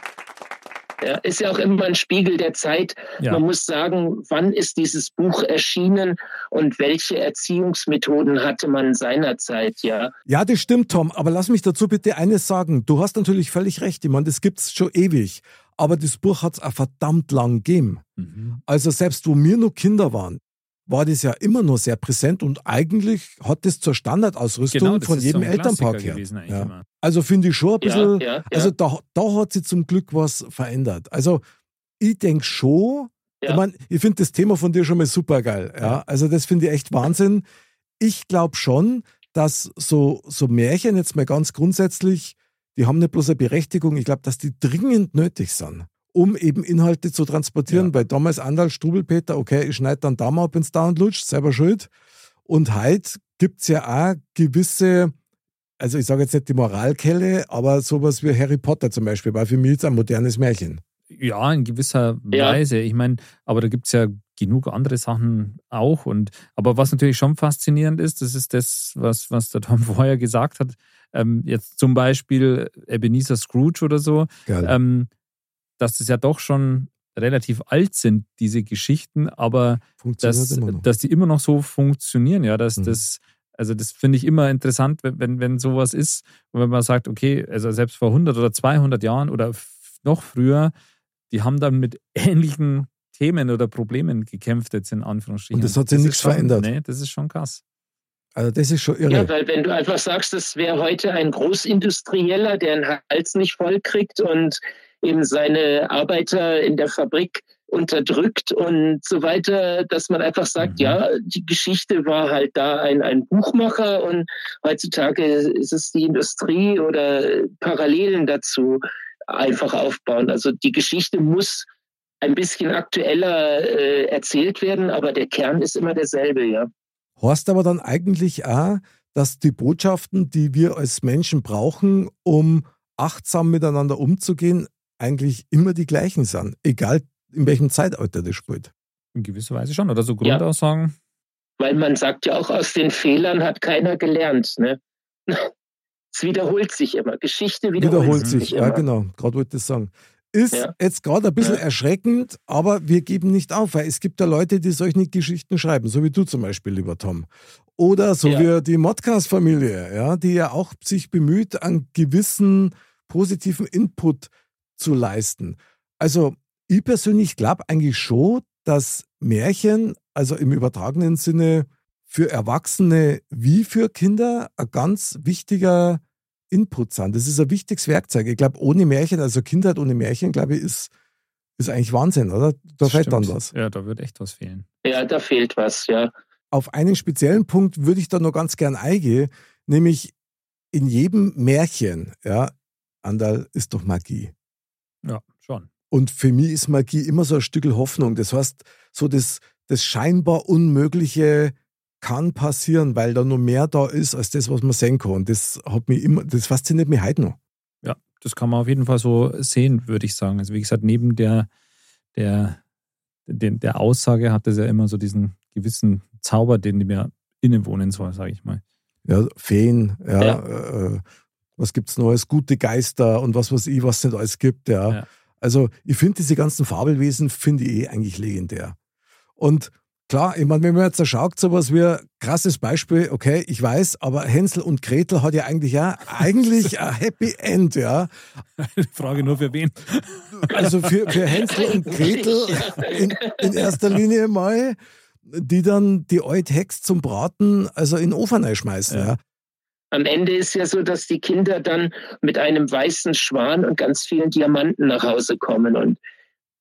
D: Ja, ist ja auch immer ein Spiegel der Zeit.
B: Ja.
D: Man muss sagen, wann ist dieses Buch erschienen und welche Erziehungsmethoden hatte man seinerzeit, ja.
A: Ja, das stimmt, Tom, aber lass mich dazu bitte eines sagen. Du hast natürlich völlig recht, ich meine, das gibt's schon ewig, aber das Buch hat's auch verdammt lang gegeben.
B: Mhm.
A: Also selbst wo wir noch Kinder waren, war das ja immer noch sehr präsent und eigentlich hat das zur Standardausrüstung
B: Genau, das
A: von jedem
B: so
A: Elternpaar gehört. Ja. Also finde ich schon ein bisschen,
D: Ja, ja, ja.
A: also da, da hat sich zum Glück was verändert. Also ich denke schon,
D: Ja.
A: ich, mein, ich finde das Thema von dir schon mal super geil. Ja? Also das finde ich echt Wahnsinn. Ich glaube schon, dass so, so Märchen jetzt mal ganz grundsätzlich, die haben nicht bloß eine Berechtigung, ich glaube, dass die dringend nötig sind, um eben Inhalte zu transportieren.
B: Ja.
A: Weil damals Andal, Strubelpeter, okay, ich schneide dann da mal ab ins da und lutscht, selber schuld. Und heute gibt es ja auch gewisse, also ich sage jetzt nicht die Moralkelle, aber sowas wie Harry Potter zum Beispiel, war für mich jetzt ein modernes Märchen.
B: Ja, in gewisser
D: Ja.
B: Weise. Ich meine, aber da gibt es ja genug andere Sachen auch. Und aber was natürlich schon faszinierend ist, das ist das, was, was der Tom vorher gesagt hat. Ähm, jetzt zum Beispiel Ebenezer Scrooge oder so,
A: Geil.
B: ähm, dass das ja doch schon relativ alt sind, diese Geschichten, aber dass, dass die immer noch so funktionieren, ja, dass
A: Mhm.
B: das, also das finde ich immer interessant, wenn, wenn, sowas ist und wenn man sagt, okay, also selbst vor 100 oder 200 Jahren oder noch früher, die haben dann mit ähnlichen Themen oder Problemen gekämpft jetzt in Anführungsstrichen.
A: Und das hat sich nichts
B: schon,
A: verändert.
B: Nee, das ist schon krass.
A: Also das ist schon irre.
D: Ja, weil wenn du einfach sagst, das wäre heute ein Großindustrieller, der den Hals nicht voll kriegt und eben seine Arbeiter in der Fabrik unterdrückt und so weiter, dass man einfach sagt,
B: Mhm.
D: ja, die Geschichte war halt da ein, ein Buchmacher und heutzutage ist es die Industrie oder Parallelen dazu einfach aufbauen. Also die Geschichte muss ein bisschen aktueller äh, erzählt werden, aber der Kern ist immer derselbe, ja.
A: Horst aber dann eigentlich auch, dass die Botschaften, die wir als Menschen brauchen, um achtsam miteinander umzugehen, eigentlich immer die gleichen sind. Egal in welchem Zeitalter das spielt.
B: In gewisser Weise schon. Oder so
D: Ja.
B: Grundaussagen.
D: Weil man sagt ja auch, aus den Fehlern hat keiner gelernt. Ne? Es wiederholt sich immer. Geschichte wiederholt,
A: Wiederholt
D: sich
A: sich,
D: immer.
A: ja genau, gerade wollte ich das sagen. ist ja. jetzt gerade ein bisschen ja. erschreckend, aber wir geben nicht auf, weil es gibt da Leute, die solche Geschichten schreiben, so wie du zum Beispiel, lieber Tom. Oder so ja. wie die Modcast-Familie, ja, die ja auch sich bemüht, einen gewissen positiven Input zu leisten. Also ich persönlich glaube eigentlich schon, dass Märchen, also im übertragenen Sinne, für Erwachsene wie für Kinder ein ganz wichtiger Input sind. Das ist ein wichtiges Werkzeug. Ich glaube, ohne Märchen, also Kindheit ohne Märchen, glaube ich, ist, ist eigentlich Wahnsinn, oder? Da fehlt dann was.
B: Ja, da wird echt was fehlen.
D: Ja, da fehlt was, ja.
A: Auf einen speziellen Punkt würde ich da noch ganz gern eingehen, nämlich in jedem Märchen, ja, Andal ist doch Magie.
B: Ja, schon.
A: Und für mich ist Magie immer so ein Stück Hoffnung. Das heißt, so das, das scheinbar Unmögliche kann passieren, weil da noch mehr da ist als das, was man sehen kann. Das hat mich immer, das fasziniert mich heute noch.
B: Ja, das kann man auf jeden Fall so sehen, würde ich sagen. Also wie gesagt, neben der, der, der, der Aussage hat das ja immer so diesen gewissen Zauber, den mir innewohnen soll, sage ich mal.
A: Ja, Feen, ja, ja. Äh, was gibt's Neues, gute Geister und was weiß ich, was es nicht alles gibt, ja. ja. Also ich finde diese ganzen Fabelwesen, finde ich eh eigentlich legendär. Und Klar, ich meine, wenn man jetzt schaut, so was wie krasses Beispiel, okay, ich weiß, aber Hänsel und Gretel hat ja eigentlich ja eigentlich ein Happy End, ja.
B: Frage nur für wen?
A: Also für, für Hänsel und Gretel in, in erster Linie mal, die dann die alte Hex zum Braten, also in den Ofen schmeißen, ja. ja.
D: Am Ende ist ja so, dass die Kinder dann mit einem weißen Schwan und ganz vielen Diamanten nach Hause kommen und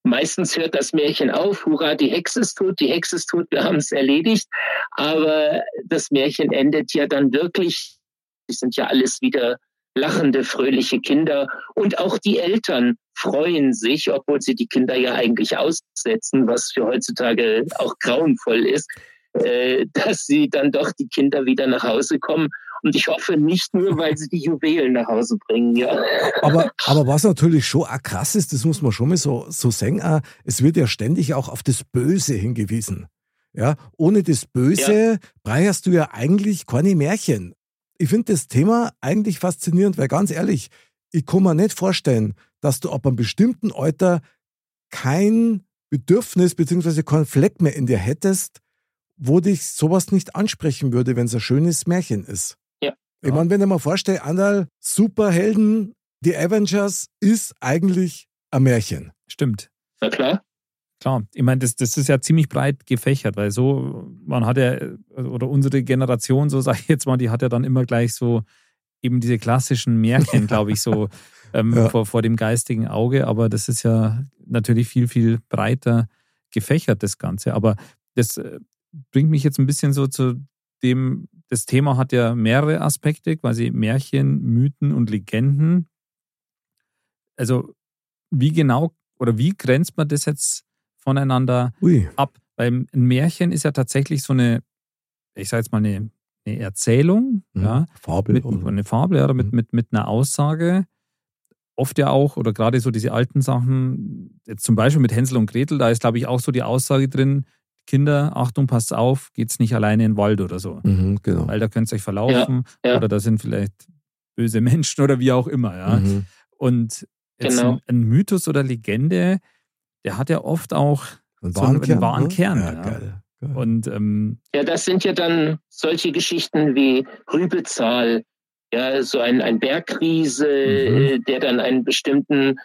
D: Meistens hört das Märchen auf, hurra, die Hexe ist tot, die Hexe ist tot, wir haben es erledigt. Aber das Märchen endet ja dann wirklich, es sind ja alles wieder lachende, fröhliche Kinder. Und auch die Eltern freuen sich, obwohl sie die Kinder ja eigentlich aussetzen, was für heutzutage auch grauenvoll ist, äh, dass sie dann doch die Kinder wieder nach Hause kommen und ich hoffe nicht nur, weil sie die Juwelen nach Hause bringen, ja.
A: Aber, aber was natürlich schon auch krass ist, das muss man schon mal so, so sagen, auch, es wird ja ständig auch auf das Böse hingewiesen. Ja, ohne das Böse ja. breierst du ja eigentlich keine Märchen. Ich finde das Thema eigentlich faszinierend, weil ganz ehrlich, ich kann mir nicht vorstellen, dass du ab einem bestimmten Alter kein Bedürfnis bzw. keinen Fleck mehr in dir hättest, wo dich sowas nicht ansprechen würde, wenn es ein schönes Märchen ist. Ich meine, wenn ich mir vorstelle, Andal, Superhelden, die Avengers ist eigentlich ein Märchen.
B: Stimmt.
D: Na klar.
B: Klar, ich meine, das, das ist ja ziemlich breit gefächert, weil so, man hat ja, oder unsere Generation, so sage ich jetzt mal, die hat ja dann immer gleich so eben diese klassischen Märchen, glaube ich, so ähm, ja. vor, vor dem geistigen Auge. Aber das ist ja natürlich viel, viel breiter gefächert, das Ganze. Aber das äh, bringt mich jetzt ein bisschen so zu dem, das Thema hat ja mehrere Aspekte, quasi Märchen, Mythen und Legenden. Also wie genau oder wie grenzt man das jetzt voneinander Ui. ab? Weil ein Märchen ist ja tatsächlich so eine, ich sage jetzt mal eine, eine Erzählung, mhm. ja,
A: Fabel
B: mit, eine Fabel, oder mit, mhm. mit, mit einer Aussage. Oft ja auch, oder gerade so diese alten Sachen, jetzt zum Beispiel mit Hänsel und Gretel, da ist, glaube ich, auch so die Aussage drin, Kinder, Achtung, passt auf, geht's nicht alleine in den Wald oder so.
A: Mhm, genau.
B: Weil da könnt ihr euch verlaufen ja, ja. oder da sind vielleicht böse Menschen oder wie auch immer. Ja? Mhm. Und jetzt genau. ein, ein, Mythos oder Legende, der hat ja oft auch
A: ein so einen, einen
B: wahren ne? Kern. Ja, geil. geil. Und, ähm,
D: ja, das sind ja dann solche Geschichten wie Rübezahl, ja, so ein, ein Bergriese, mhm. der dann einen bestimmten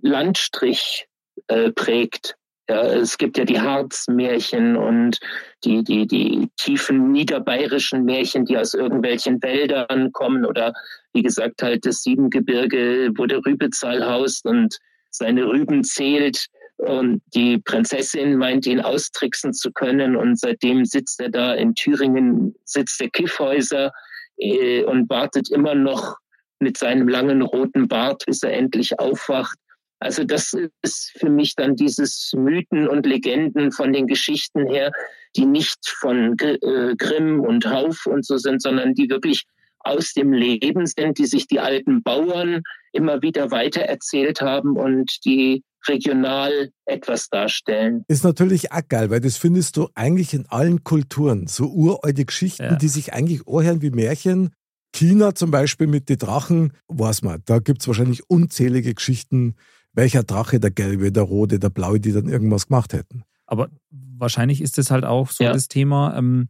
D: Landstrich äh, prägt. Ja, es gibt ja die Harzmärchen und die, die, die tiefen niederbayerischen Märchen, die aus irgendwelchen Wäldern kommen oder wie gesagt halt das Siebengebirge, wo der Rübezahl haust und seine Rüben zählt. Und die Prinzessin meint ihn austricksen zu können und seitdem sitzt er da in Thüringen, sitzt der Kiffhäuser äh, und wartet immer noch mit seinem langen roten Bart, bis er endlich aufwacht also das ist für mich dann dieses Mythen und Legenden von den Geschichten her, die nicht von äh, Grimm und Hauf und so sind, sondern die wirklich aus dem Leben sind, die sich die alten Bauern immer wieder weitererzählt haben und die regional etwas darstellen.
A: Ist natürlich auch geil, weil das findest du eigentlich in allen Kulturen. So uralte Geschichten, ja. die sich eigentlich anhören wie Märchen. China zum Beispiel mit den Drachen, weiß man, da gibt es wahrscheinlich unzählige Geschichten welcher Drache, der gelbe, der rote, der blaue, die dann irgendwas gemacht hätten.
B: Aber wahrscheinlich ist es halt auch so ja. das Thema, ähm,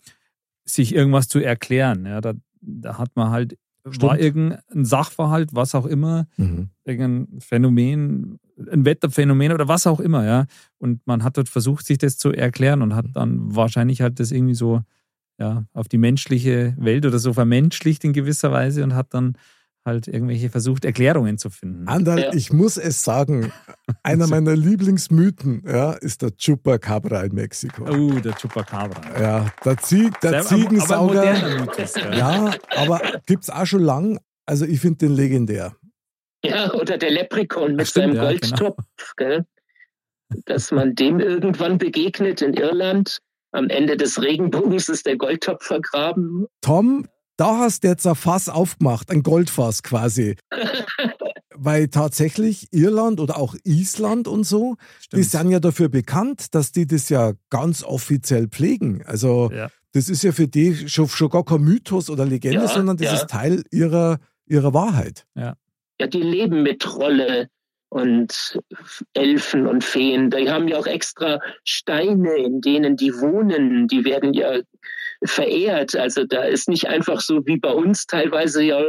B: sich irgendwas zu erklären. Ja, da, da hat man halt, Stimmt. war irgendein Sachverhalt, was auch immer, mhm. irgendein Phänomen, ein Wetterphänomen oder was auch immer, ja. Und man hat dort versucht, sich das zu erklären und hat dann wahrscheinlich halt das irgendwie so ja, auf die menschliche Welt oder so vermenschlicht in gewisser Weise und hat dann halt irgendwelche versucht, Erklärungen zu finden.
A: Andal, ja. ich muss es sagen, einer meiner Lieblingsmythen ja, ist der Chupacabra in Mexiko.
B: Oh, der Chupacabra.
A: Ja, der, Zieg, der Ziegensauger. Aber Mythos, ja. ja, aber gibt es auch schon lang. Also ich finde den legendär.
D: Ja, oder der Leprechaun mit stimmt, seinem ja, Goldtopf, genau. dass man dem irgendwann begegnet in Irland. Am Ende des Regenbogens ist der Goldtopf vergraben.
A: Tom, da hast du jetzt ein Fass aufgemacht, ein Goldfass quasi. Weil tatsächlich Irland oder auch Island und so, Stimmt. die sind ja dafür bekannt, dass die das ja ganz offiziell pflegen. Also ja. das ist ja für die schon, schon gar kein Mythos oder Legende, ja, sondern das ja. ist Teil ihrer, ihrer Wahrheit.
B: Ja.
D: ja, die leben mit Trolle und Elfen und Feen. Die haben ja auch extra Steine, in denen die wohnen. Die werden ja verehrt. Also da ist nicht einfach so wie bei uns teilweise ja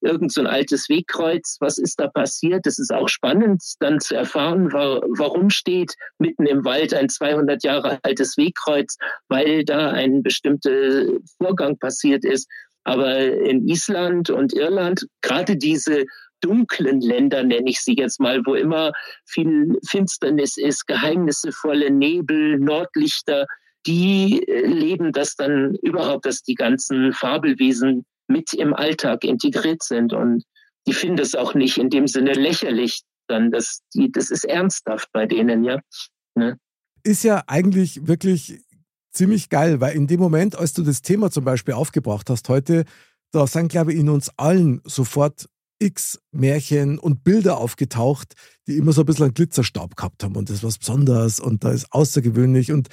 D: irgend so ein altes Wegkreuz. Was ist da passiert? Das ist auch spannend, dann zu erfahren, warum steht mitten im Wald ein 200 Jahre altes Wegkreuz, weil da ein bestimmter Vorgang passiert ist. Aber in Island und Irland, gerade diese dunklen Länder, nenne ich sie jetzt mal, wo immer viel Finsternis ist, geheimnisvolle Nebel, Nordlichter, die äh, leben das dann überhaupt, dass die ganzen Fabelwesen mit im Alltag integriert sind und die finden es auch nicht in dem Sinne lächerlich, dann das, die, das ist ernsthaft bei denen, ja. Ne?
A: Ist ja eigentlich wirklich ziemlich geil, weil in dem Moment, als du das Thema zum Beispiel aufgebracht hast heute, da sind, glaube ich, in uns allen sofort x Märchen und Bilder aufgetaucht, die immer so ein bisschen einen Glitzerstab gehabt haben und das ist was Besonderes und da ist außergewöhnlich und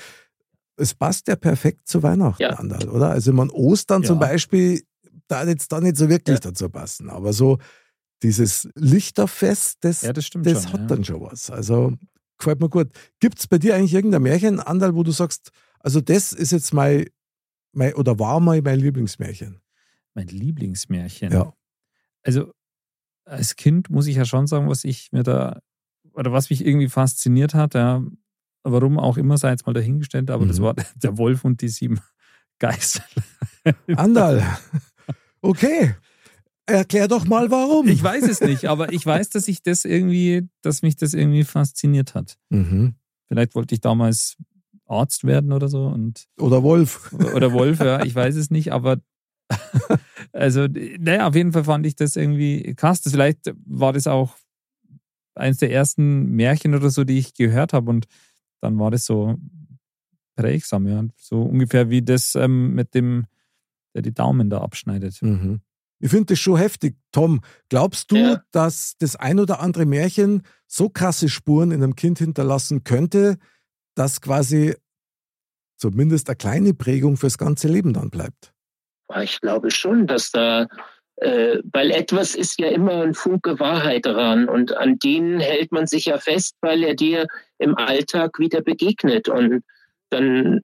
A: es passt ja perfekt zu Weihnachten, ja. Andal, oder? Also man Ostern ja. zum Beispiel, da jetzt da nicht so wirklich ja. dazu passen, aber so dieses Lichterfest, das, ja, das, das schon, hat dann schon was. Also gefällt mir gut. Gibt es bei dir eigentlich irgendein Märchen, Andal, wo du sagst, also das ist jetzt mein, mein oder war mal mein Lieblingsmärchen?
B: Mein Lieblingsmärchen? Ja. Also als Kind muss ich ja schon sagen, was ich mir da, oder was mich irgendwie fasziniert hat, ja, warum auch immer, sei jetzt mal dahingestellt, aber mhm. das war der Wolf und die sieben Geister.
A: Andal. Okay. Erklär doch mal warum.
B: Ich weiß es nicht, aber ich weiß, dass ich das irgendwie, dass mich das irgendwie fasziniert hat. Mhm. Vielleicht wollte ich damals Arzt werden oder so und
A: oder Wolf
B: oder Wolf, ja, ich weiß es nicht, aber also naja, auf jeden Fall fand ich das irgendwie krass. Das, vielleicht war das auch eines der ersten Märchen oder so, die ich gehört habe und dann war das so prägsam, ja. So ungefähr wie das ähm, mit dem, der die Daumen da abschneidet.
A: Mhm. Ich finde das schon heftig. Tom, glaubst du, ja. dass das ein oder andere Märchen so krasse Spuren in einem Kind hinterlassen könnte, dass quasi zumindest eine kleine Prägung fürs ganze Leben dann bleibt?
D: Ich glaube schon, dass da äh, weil etwas ist ja immer ein Funke Wahrheit daran und an denen hält man sich ja fest, weil er dir im Alltag wieder begegnet und dann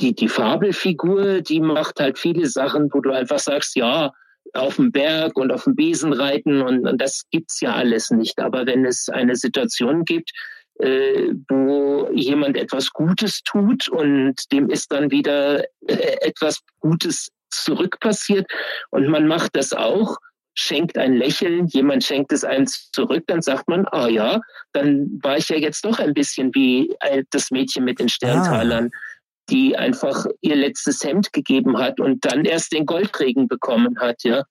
D: die, die Fabelfigur, die macht halt viele Sachen, wo du einfach sagst, ja, auf dem Berg und auf dem Besen reiten und, und das gibt's ja alles nicht. Aber wenn es eine Situation gibt, äh, wo jemand etwas Gutes tut und dem ist dann wieder äh, etwas Gutes zurück passiert. Und man macht das auch, schenkt ein Lächeln, jemand schenkt es einem zurück, dann sagt man, ah ja, dann war ich ja jetzt doch ein bisschen wie das Mädchen mit den Sterntalern. Ah die einfach ihr letztes Hemd gegeben hat und dann erst den Goldregen bekommen hat, ja.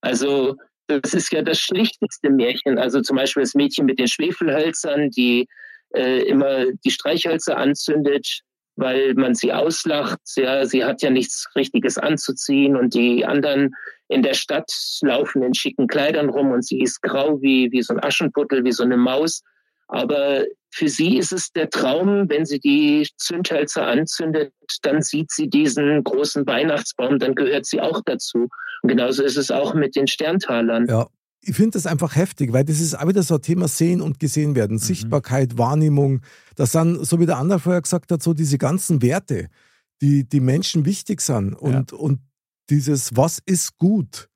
D: Also das ist ja das schlichteste Märchen. Also zum Beispiel das Mädchen mit den Schwefelhölzern, die äh, immer die Streichhölzer anzündet, weil man sie auslacht. Ja, sie hat ja nichts Richtiges anzuziehen und die anderen in der Stadt laufen in schicken Kleidern rum und sie ist grau wie, wie so ein Aschenputtel, wie so eine Maus. Aber für sie ist es der Traum, wenn sie die Zündhölzer anzündet, dann sieht sie diesen großen Weihnachtsbaum, dann gehört sie auch dazu. Und genauso ist es auch mit den Sterntalern.
A: Ja, ich finde das einfach heftig, weil das ist auch wieder so ein Thema Sehen und Gesehen werden, mhm. Sichtbarkeit, Wahrnehmung. Das sind, so wie der andere vorher gesagt hat, so diese ganzen Werte, die die Menschen wichtig sind und, ja. und dieses, was ist gut?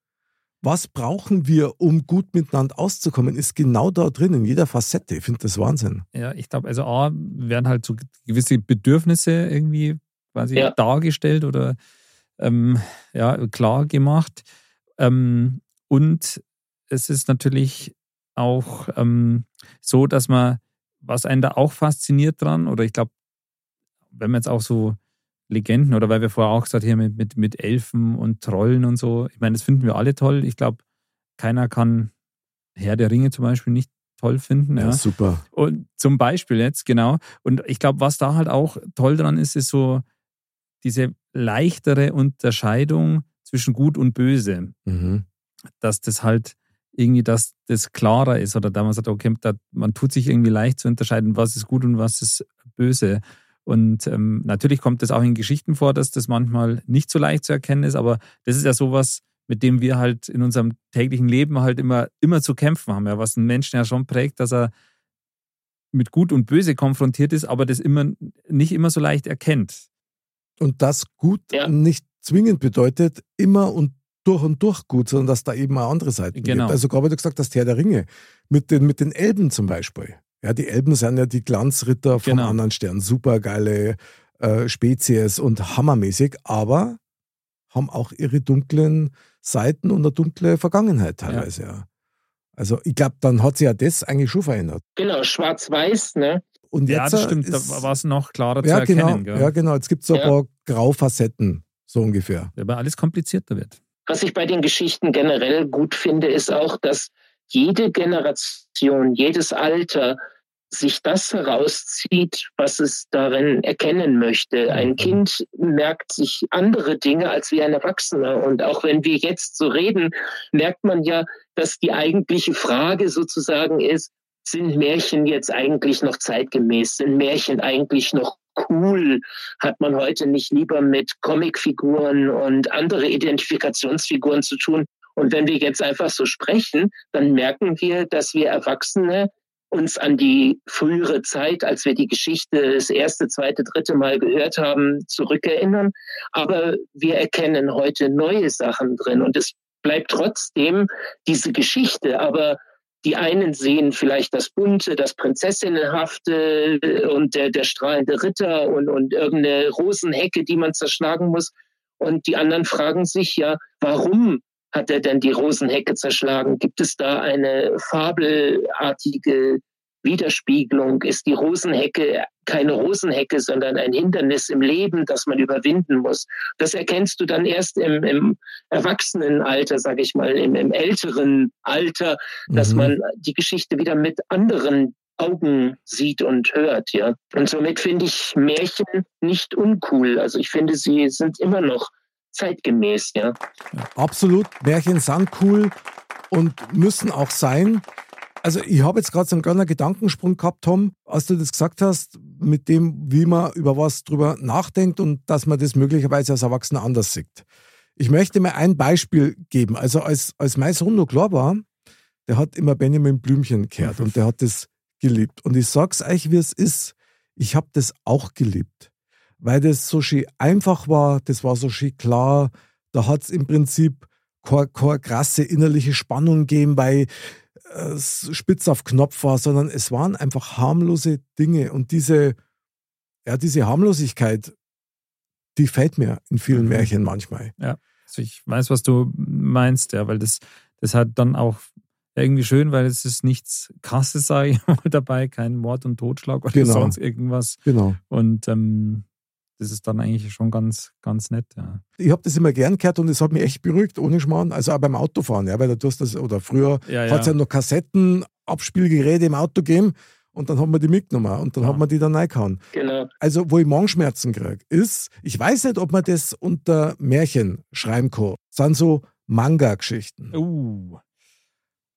A: Was brauchen wir, um gut miteinander auszukommen, ist genau da drin, in jeder Facette. Ich finde das Wahnsinn.
B: Ja, ich glaube, also A, werden halt so gewisse Bedürfnisse irgendwie quasi ja. dargestellt oder ähm, ja, klar gemacht. Ähm, und es ist natürlich auch ähm, so, dass man, was einen da auch fasziniert dran, oder ich glaube, wenn man jetzt auch so Legenden, oder weil wir vorher auch gesagt haben, mit, mit, mit Elfen und Trollen und so, ich meine, das finden wir alle toll. Ich glaube, keiner kann Herr der Ringe zum Beispiel nicht toll finden. Ja, ja.
A: super.
B: Und zum Beispiel jetzt, genau. Und ich glaube, was da halt auch toll dran ist, ist so diese leichtere Unterscheidung zwischen Gut und Böse. Mhm. Dass das halt irgendwie dass das klarer ist oder da man sagt, okay, da, man tut sich irgendwie leicht zu unterscheiden, was ist gut und was ist böse. Und ähm, natürlich kommt das auch in Geschichten vor, dass das manchmal nicht so leicht zu erkennen ist, aber das ist ja sowas, mit dem wir halt in unserem täglichen Leben halt immer, immer zu kämpfen haben, ja, was einen Menschen ja schon prägt, dass er mit Gut und Böse konfrontiert ist, aber das immer nicht immer so leicht erkennt.
A: Und das Gut ja. nicht zwingend bedeutet, immer und durch und durch gut, sondern dass da eben auch andere Seiten genau. gibt. Also gerade wie du gesagt hast, Herr der Ringe, mit den, mit den Elben zum Beispiel. Ja, die Elben sind ja die Glanzritter vom genau. anderen Stern. Super geile äh, Spezies und hammermäßig, aber haben auch ihre dunklen Seiten und eine dunkle Vergangenheit teilweise, ja. ja. Also ich glaube, dann hat sich ja das eigentlich schon verändert.
D: Genau, schwarz-weiß, ne?
B: Und ja, das stimmt, ist, da war es noch klarer ja, zu
A: genau,
B: erkennen.
A: Gell? Ja, genau. Jetzt gibt es so ein ja. paar Graufacetten, so ungefähr.
B: Ja, weil alles komplizierter wird.
D: Was ich bei den Geschichten generell gut finde, ist auch, dass jede Generation, jedes Alter sich das herauszieht, was es darin erkennen möchte. Ein mhm. Kind merkt sich andere Dinge als wie ein Erwachsener. Und auch wenn wir jetzt so reden, merkt man ja, dass die eigentliche Frage sozusagen ist, sind Märchen jetzt eigentlich noch zeitgemäß? Sind Märchen eigentlich noch cool? Hat man heute nicht lieber mit Comicfiguren und andere Identifikationsfiguren zu tun? Und wenn wir jetzt einfach so sprechen, dann merken wir, dass wir Erwachsene uns an die frühere Zeit, als wir die Geschichte das erste, zweite, dritte Mal gehört haben, zurückerinnern. Aber wir erkennen heute neue Sachen drin und es bleibt trotzdem diese Geschichte. Aber die einen sehen vielleicht das Bunte, das Prinzessinnenhafte und der, der strahlende Ritter und, und irgendeine Rosenhecke, die man zerschlagen muss. Und die anderen fragen sich ja, warum hat er denn die Rosenhecke zerschlagen? Gibt es da eine fabelartige Widerspiegelung? Ist die Rosenhecke keine Rosenhecke, sondern ein Hindernis im Leben, das man überwinden muss? Das erkennst du dann erst im, im Erwachsenenalter, sage ich mal, im, im, älteren Alter, dass mhm. man die Geschichte wieder mit anderen Augen sieht und hört, ja. Und somit finde ich Märchen nicht uncool. Also ich finde, sie sind immer noch zeitgemäß, ja.
A: Absolut. Märchen sind cool und müssen auch sein. Also ich habe jetzt gerade so einen kleinen Gedankensprung gehabt, Tom, als du das gesagt hast, mit dem, wie man über was drüber nachdenkt und dass man das möglicherweise als Erwachsener anders sieht. Ich möchte mir ein Beispiel geben. Also als, als mein Sohn noch klar war, der hat immer Benjamin Blümchen gehört und der hat das geliebt. Und ich sag's euch, wie es ist. Ich habe das auch geliebt weil das so schön einfach war, das war so schön klar. Da hat es im Prinzip keine, keine krasse innerliche Spannung gegeben, weil es spitz auf Knopf war, sondern es waren einfach harmlose Dinge. Und diese, ja, diese Harmlosigkeit, die fällt mir in vielen mhm. Märchen manchmal.
B: Ja, also ich weiß, was du meinst, ja, weil das, das hat dann auch irgendwie schön, weil es ist nichts Krasses, sage ich mal, dabei, kein Mord und Totschlag oder genau. sonst irgendwas.
A: Genau.
B: Und ähm, das ist dann eigentlich schon ganz, ganz nett. Ja.
A: Ich habe das immer gern gehört und es hat mich echt beruhigt, ohne Schmarrn. Also auch beim Autofahren, ja, weil du hast das, oder früher ja, ja. hat es ja noch Kassetten, Abspielgeräte im Auto gegeben und dann hat man die mitgenommen und dann ja. hat man die dann reingehauen.
D: Genau.
A: Also, wo ich Magenschmerzen kriege, ist, ich weiß nicht, ob man das unter Märchen schreiben kann. Das sind so Manga-Geschichten.
B: Uh.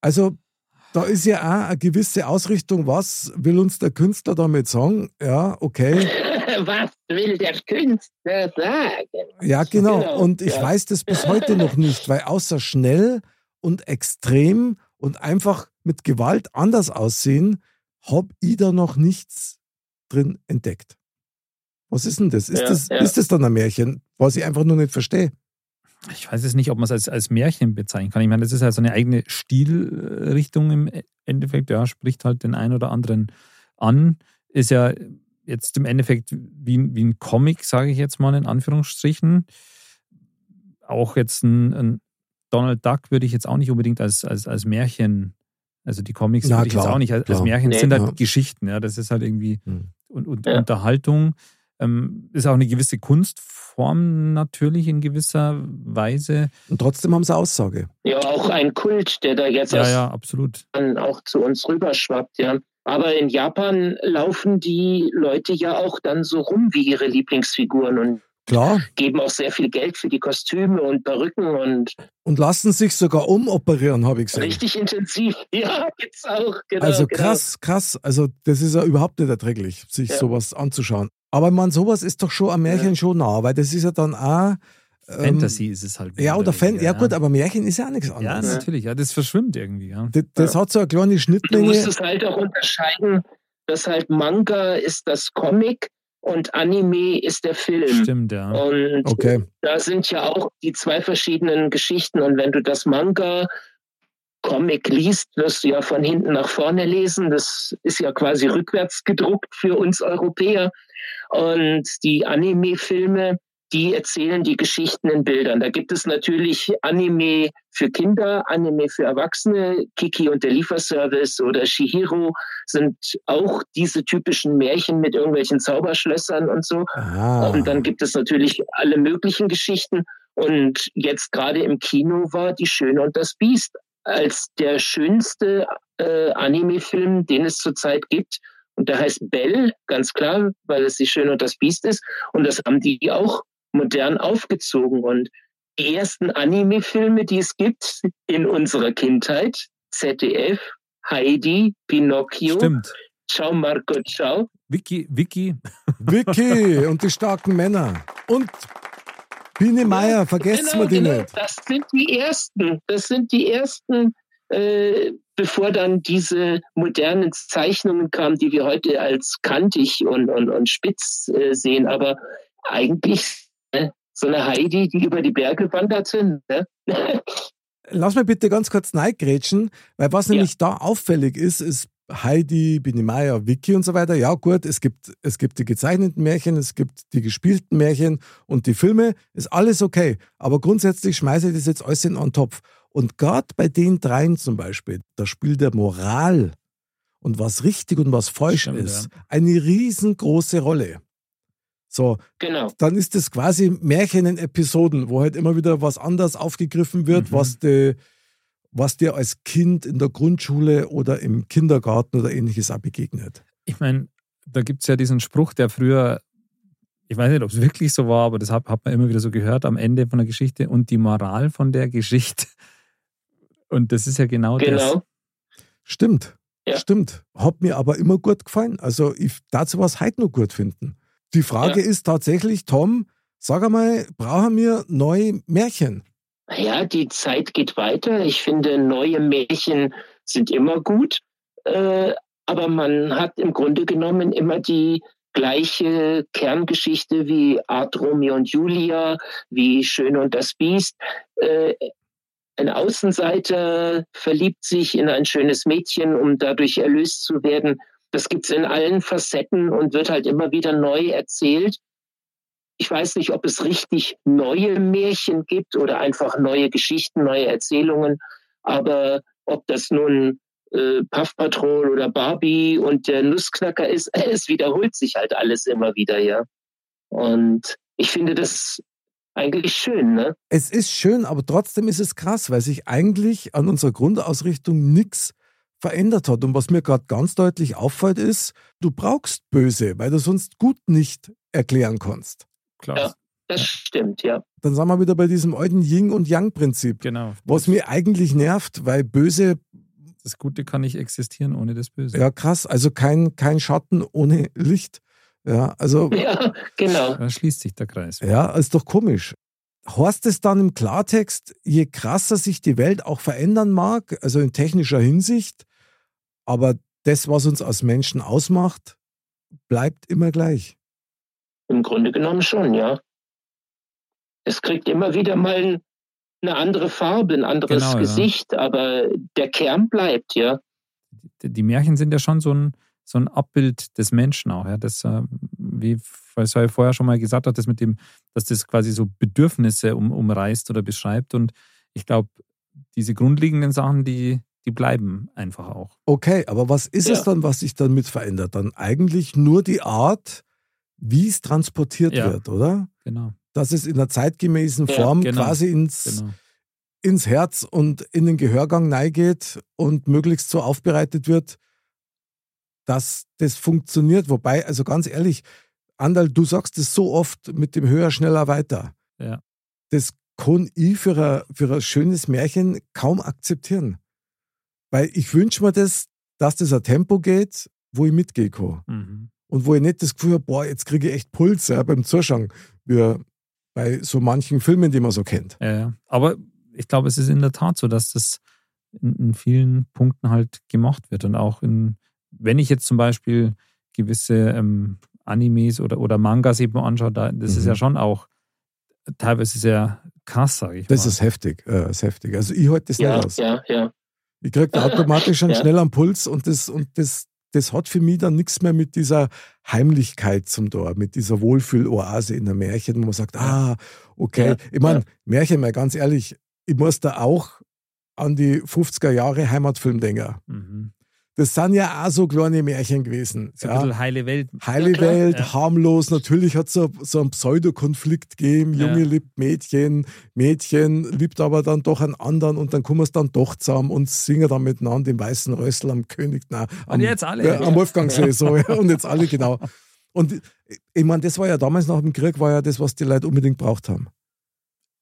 A: Also, da ist ja auch eine gewisse Ausrichtung, was will uns der Künstler damit sagen? Ja, okay.
D: was will der Künstler sagen?
A: Ja, genau. genau. Und ich ja. weiß das bis heute noch nicht, weil außer schnell und extrem und einfach mit Gewalt anders aussehen, habe ich da noch nichts drin entdeckt. Was ist denn das? Ist, ja, das, ja. ist das dann ein Märchen, was ich einfach nur nicht verstehe?
B: Ich weiß es nicht, ob man es als, als Märchen bezeichnen kann. Ich meine, das ist halt so eine eigene Stilrichtung im Endeffekt. Ja, spricht halt den einen oder anderen an. Ist ja jetzt im Endeffekt wie, wie ein Comic, sage ich jetzt mal in Anführungsstrichen. Auch jetzt ein, ein Donald Duck würde ich jetzt auch nicht unbedingt als, als, als Märchen, also die Comics Na, würde ich klar, jetzt auch nicht als, als Märchen, nee, sind halt ja. Geschichten, ja, das ist halt irgendwie hm. und, und ja. Unterhaltung. Ähm, ist auch eine gewisse Kunstform natürlich in gewisser Weise.
A: Und trotzdem haben sie Aussage.
D: Ja, auch ein Kult, der da jetzt
B: ja, ja, absolut.
D: auch zu uns rüberschwappt, ja. Aber in Japan laufen die Leute ja auch dann so rum wie ihre Lieblingsfiguren und
A: Klar.
D: geben auch sehr viel Geld für die Kostüme und Perücken und.
A: Und lassen sich sogar umoperieren, habe ich gesehen.
D: Richtig intensiv, ja, gibt's auch. Genau,
A: also genau. krass, genau. krass. Also das ist ja überhaupt nicht erträglich, sich ja. sowas anzuschauen. Aber man, sowas ist doch schon am Märchen ja. schon nah, weil das ist ja dann auch.
B: Ähm, Fantasy ist es halt.
A: Ja, oder Fan, ja, gut, aber Märchen ist ja auch nichts anderes.
B: Ja, natürlich, ja, das verschwimmt irgendwie. Ja.
A: Das, das hat so eine kleine Schnittmenge.
D: Du musst es halt auch unterscheiden, dass halt Manga ist das Comic und Anime ist der Film.
B: Stimmt, ja.
D: Und
A: okay.
D: da sind ja auch die zwei verschiedenen Geschichten. Und wenn du das Manga Comic liest, wirst du ja von hinten nach vorne lesen. Das ist ja quasi rückwärts gedruckt für uns Europäer. Und die Anime-Filme, die erzählen die Geschichten in Bildern. Da gibt es natürlich Anime für Kinder, Anime für Erwachsene. Kiki und der Lieferservice oder Shihiro sind auch diese typischen Märchen mit irgendwelchen Zauberschlössern und so. Ah. Und dann gibt es natürlich alle möglichen Geschichten. Und jetzt gerade im Kino war Die Schöne und das Biest als der schönste äh, Anime-Film, den es zurzeit gibt. Und der heißt Bell, ganz klar, weil es die Schöne und das Biest ist. Und das haben die auch modern aufgezogen. Und die ersten Anime-Filme, die es gibt in unserer Kindheit, ZDF, Heidi, Pinocchio,
B: Stimmt.
D: Ciao Marco, ciao.
B: Vicky, Vicky.
A: Vicky und die starken Männer. Und Biene Meier, vergesst genau, die genau. nicht.
D: Das sind die ersten. Das sind die ersten, äh, bevor dann diese modernen Zeichnungen kamen, die wir heute als kantig und, und, und spitz äh, sehen. Aber eigentlich äh, so eine Heidi, die über die Berge wanderte. Ne?
A: Lass mir bitte ganz kurz neigrätschen, weil was ja. nämlich da auffällig ist, ist Heidi, Biene Meier, Vicky und so weiter. Ja, gut, es gibt, es gibt die gezeichneten Märchen, es gibt die gespielten Märchen und die Filme, ist alles okay. Aber grundsätzlich schmeiße ich das jetzt alles in einen Topf. Und gerade bei den dreien zum Beispiel, da spielt der Moral und was richtig und was falsch Stimmt, ist, ja. eine riesengroße Rolle. So,
D: genau.
A: dann ist es quasi Märchen in Episoden, wo halt immer wieder was anders aufgegriffen wird, mhm. was die was dir als Kind in der Grundschule oder im Kindergarten oder ähnliches auch begegnet.
B: Ich meine, da gibt es ja diesen Spruch, der früher, ich weiß nicht, ob es wirklich so war, aber das hat, hat man immer wieder so gehört am Ende von der Geschichte und die Moral von der Geschichte. Und das ist ja genau, genau. das.
A: Stimmt. Ja. Stimmt. Hat mir aber immer gut gefallen. Also ich dazu was heute noch gut finden. Die Frage ja. ist tatsächlich, Tom, sag einmal, brauchen wir neue Märchen?
D: ja, die Zeit geht weiter. Ich finde, neue Märchen sind immer gut. Äh, aber man hat im Grunde genommen immer die gleiche Kerngeschichte wie Art Romeo und Julia, wie Schön und das Biest. Äh, ein Außenseiter verliebt sich in ein schönes Mädchen, um dadurch erlöst zu werden. Das gibt's in allen Facetten und wird halt immer wieder neu erzählt. Ich weiß nicht, ob es richtig neue Märchen gibt oder einfach neue Geschichten, neue Erzählungen. Aber ob das nun äh, Puff Patrol oder Barbie und der Nussknacker ist, es wiederholt sich halt alles immer wieder, ja. Und ich finde das eigentlich schön, ne?
A: Es ist schön, aber trotzdem ist es krass, weil sich eigentlich an unserer Grundausrichtung nichts verändert hat. Und was mir gerade ganz deutlich auffällt, ist, du brauchst böse, weil du sonst gut nicht erklären kannst.
B: Klar.
D: Ja, das stimmt, ja.
A: Dann sind wir wieder bei diesem alten Yin- und Yang-Prinzip.
B: Genau.
A: Was mir eigentlich nervt, weil böse.
B: Das Gute kann nicht existieren ohne das Böse.
A: Ja, krass. Also kein, kein Schatten ohne Licht. Ja, also.
D: Ja, genau.
B: Da schließt sich der Kreis.
A: Ja, ist doch komisch. Horst es dann im Klartext, je krasser sich die Welt auch verändern mag, also in technischer Hinsicht, aber das, was uns als Menschen ausmacht, bleibt immer gleich.
D: Im Grunde genommen schon, ja. Es kriegt immer wieder mal eine andere Farbe, ein anderes genau, Gesicht, ja. aber der Kern bleibt, ja.
B: Die, Märchen sind ja schon so ein, so ein Abbild des Menschen auch, ja. Das, äh, wie ich vorher schon mal gesagt hat, das mit dem, dass das quasi so Bedürfnisse um, umreißt oder beschreibt. Und ich glaube, diese grundlegenden Sachen, die, die bleiben einfach auch.
A: Okay, aber was ist ja. es dann, was sich dann mit verändert? Dann eigentlich nur die Art, wie es transportiert ja. wird, oder?
B: Genau.
A: Dass es in der zeitgemäßen Form ja, genau. quasi ins, genau. ins Herz und in den Gehörgang neigeht und möglichst so aufbereitet wird, dass das funktioniert. Wobei, also ganz ehrlich, Andal, du sagst es so oft mit dem höher, schneller, weiter.
B: Ja.
A: Das kann ich für ein, für ein schönes Märchen kaum akzeptieren. Weil ich wünsche mir das, dass das ein Tempo geht, wo ich mitgehen kann. Mhm. Und wo ich nicht das Gefühl habe, boah, jetzt kriege ich echt Puls ja, beim Zuschauen, wie bei so manchen Filmen, die man so kennt.
B: Ja. Aber ich glaube, es ist in der Tat so, dass das in, in, vielen Punkten halt gemacht wird. Und auch in, wenn ich jetzt zum Beispiel gewisse ähm, Animes oder, oder Mangas eben anschaue, da, das mhm. ist ja mhm. schon auch teilweise sehr krass, sage ich
A: das mal. ist heftig, äh, ist heftig. Also ich halte das
D: ja,
A: nicht aus.
D: Ja, ja.
A: Ich kriege da automatisch einen ja. schnelleren Puls und das, und das, das hat für mich dann nichts mehr mit dieser Heimlichkeit zum Tor, mit dieser Wohlfühloase in der Märchen, wo man sagt, ah, okay. Ja. Ich meine, Märchen, mal ganz ehrlich, ich muss da auch an die 50er Jahre Heimatfilm denken. Mhm. Das sind ja auch so kleine Märchen gewesen.
B: So ja. ein bisschen heile Welt.
A: Heile ja, Welt, ja. harmlos. Natürlich hat es so, so einen Pseudokonflikt gegeben. Junge liebt Mädchen, Mädchen liebt aber dann doch einen anderen und dann kommen es dann doch zusammen und singen dann miteinander den weißen Rössel am König. Nein, am,
B: und jetzt alle.
A: am Wolfgangsee. So, und jetzt alle, genau. Und ich meine, das war ja damals nach dem Krieg, war ja das, was die Leute unbedingt braucht haben.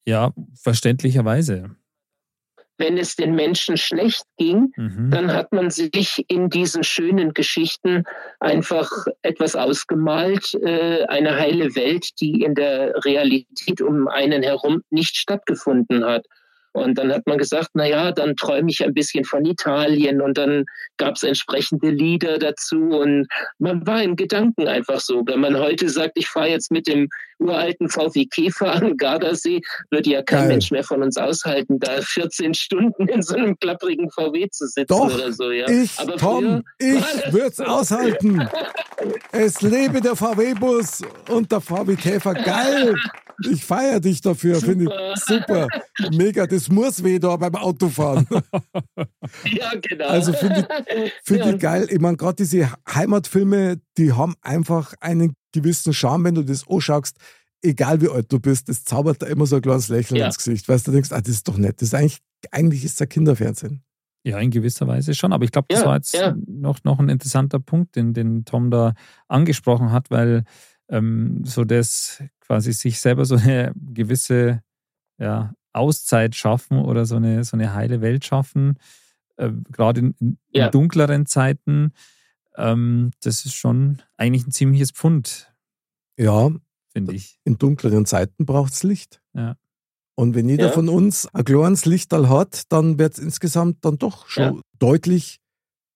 B: Ja, verständlicherweise
D: wenn es den Menschen schlecht ging, mhm. dann hat man sich in diesen schönen Geschichten einfach etwas ausgemalt, äh, eine heile Welt, die in der Realität um einen herum nicht stattgefunden hat. Und dann hat man gesagt, na ja, dann träume ich ein bisschen von Italien und dann gab es entsprechende Lieder dazu und man war in Gedanken einfach so. Wenn man heute sagt, ich fahre jetzt mit dem uralten VW Käfer an Gardasee, würde ja kein Geil. Mensch mehr von uns aushalten, da 14 Stunden in so einem klapprigen VW zu sitzen
A: Doch,
D: oder so. Ja.
A: Ich, Aber Tom, ich würde es aushalten. es lebe der VW-Bus und der VW Käfer. Geil! Ich feiere dich dafür, finde ich super. Mega, das muss weh da beim Autofahren.
D: Ja, genau.
A: Also finde ich, find ja. ich geil. Ich meine, gerade diese Heimatfilme, die haben einfach einen gewissen Charme, wenn du das anschaust. Egal wie alt du bist, das zaubert da immer so ein kleines Lächeln ja. ins Gesicht. Weißt du, denkst, ah, das ist doch nett. Das ist eigentlich, eigentlich ist der Kinderfernsehen.
B: Ja, in gewisser Weise schon. Aber ich glaube, das ja, war jetzt ja. noch, noch ein interessanter Punkt, den, den Tom da angesprochen hat, weil ähm, so das quasi sich selber so eine gewisse ja, Auszeit schaffen oder so eine, so eine heile Welt schaffen, äh, gerade in, in ja. dunkleren Zeiten, ähm, das ist schon eigentlich ein ziemliches Pfund.
A: Ja, finde ich. In dunkleren Zeiten braucht es Licht.
B: Ja.
A: Und wenn jeder ja. von uns ein kleines hat, dann wird es insgesamt dann doch schon ja. deutlich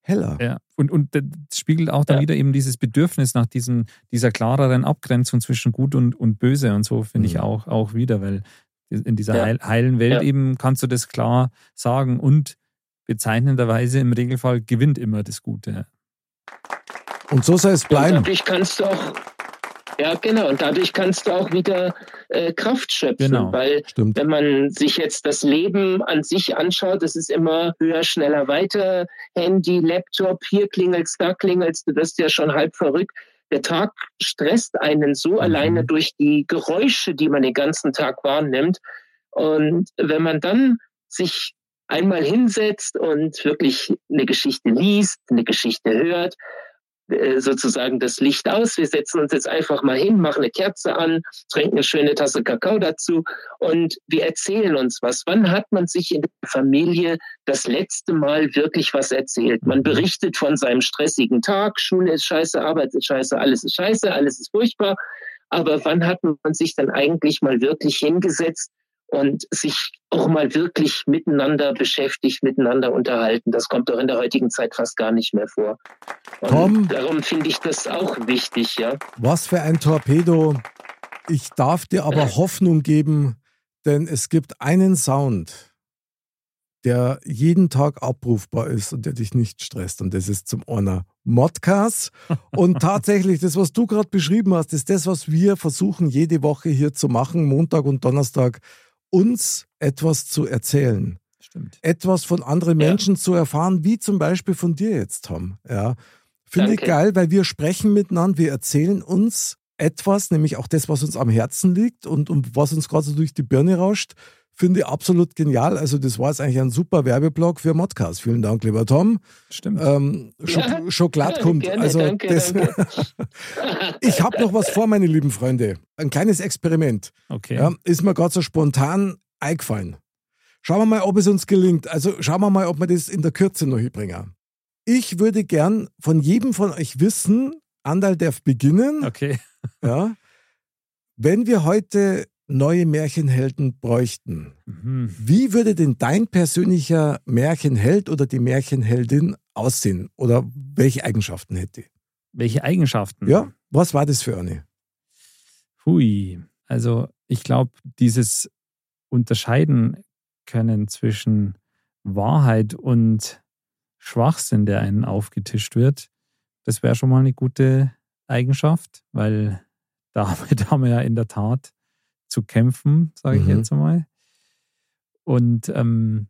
A: heller.
B: Ja, und, und das spiegelt auch dann ja. wieder eben dieses Bedürfnis nach diesen, dieser klareren Abgrenzung zwischen Gut und, und Böse und so, finde mhm. ich auch, auch wieder, weil in dieser ja. heil, heilen Welt ja. eben kannst du das klar sagen und bezeichnenderweise im Regelfall gewinnt immer das Gute.
A: Und so soll es bleiben.
D: Und dadurch kannst du auch, ja genau, und dadurch kannst du auch wieder äh, Kraft schöpfen, genau. weil Stimmt. wenn man sich jetzt das Leben an sich anschaut, das ist immer höher, schneller, weiter, Handy, Laptop, hier klingelt's, da klingelt's, du wirst ja schon halb verrückt der Tag stresst einen so mhm. alleine durch die Geräusche, die man den ganzen Tag wahrnimmt. Und wenn man dann sich einmal hinsetzt und wirklich eine Geschichte liest, eine Geschichte hört, sozusagen das Licht aus. Wir setzen uns jetzt einfach mal hin, machen eine Kerze an, trinken eine schöne Tasse Kakao dazu und wir erzählen uns was. Wann hat man sich in der Familie das letzte Mal wirklich was erzählt? Man berichtet von seinem stressigen Tag, Schule ist scheiße, Arbeit ist scheiße, alles ist scheiße, alles ist furchtbar. aber wann hat man sich dann eigentlich mal wirklich hingesetzt und sich auch mal wirklich miteinander beschäftigt, miteinander unterhalten. Das kommt doch in der heutigen Zeit fast gar nicht mehr vor. Und Tom, darum finde ich das auch wichtig, ja.
A: Was für ein Torpedo. Ich darf dir aber Hoffnung geben, denn es gibt einen Sound, der jeden Tag abrufbar ist und der dich nicht stresst. Und das ist zum einer Modcast. Und tatsächlich, das, was du gerade beschrieben hast, ist das, was wir versuchen, jede Woche hier zu machen, Montag und Donnerstag uns etwas zu erzählen.
B: Stimmt.
A: Etwas von anderen Menschen ja. zu erfahren, wie zum Beispiel von dir jetzt, Tom. Ja. Finde ich geil, weil wir sprechen miteinander, wir erzählen uns etwas, nämlich auch das, was uns am Herzen liegt und, und was uns gerade so durch die Birne rauscht. Finde ich absolut genial. Also, das war jetzt eigentlich ein super Werbeblock für Modcast. Vielen Dank, lieber Tom.
B: Stimmt.
A: Ähm, ja. Schokolade kommt. Gerne, also, danke, das, danke. ich habe noch was vor, meine lieben Freunde. Ein kleines Experiment.
B: Okay. Ja,
A: ist mir gerade so spontan eingefallen. Schauen wir mal, ob es uns gelingt. Also, schauen wir mal, ob wir das in der Kürze noch hinbringen. Ich würde gern von jedem von euch wissen, Andal darf beginnen.
B: Okay.
A: Ja. Wenn wir heute neue Märchenhelden bräuchten, mhm. wie würde denn dein persönlicher Märchenheld oder die Märchenheldin aussehen? Oder welche Eigenschaften hätte?
B: Welche Eigenschaften?
A: Ja, was war das für eine?
B: Hui, also ich glaube, dieses Unterscheiden können zwischen Wahrheit und Schwachsinn, der einen aufgetischt wird, das wäre schon mal eine gute Eigenschaft, weil damit haben wir ja in der Tat zu kämpfen, sage ich mhm. jetzt einmal. Und ähm,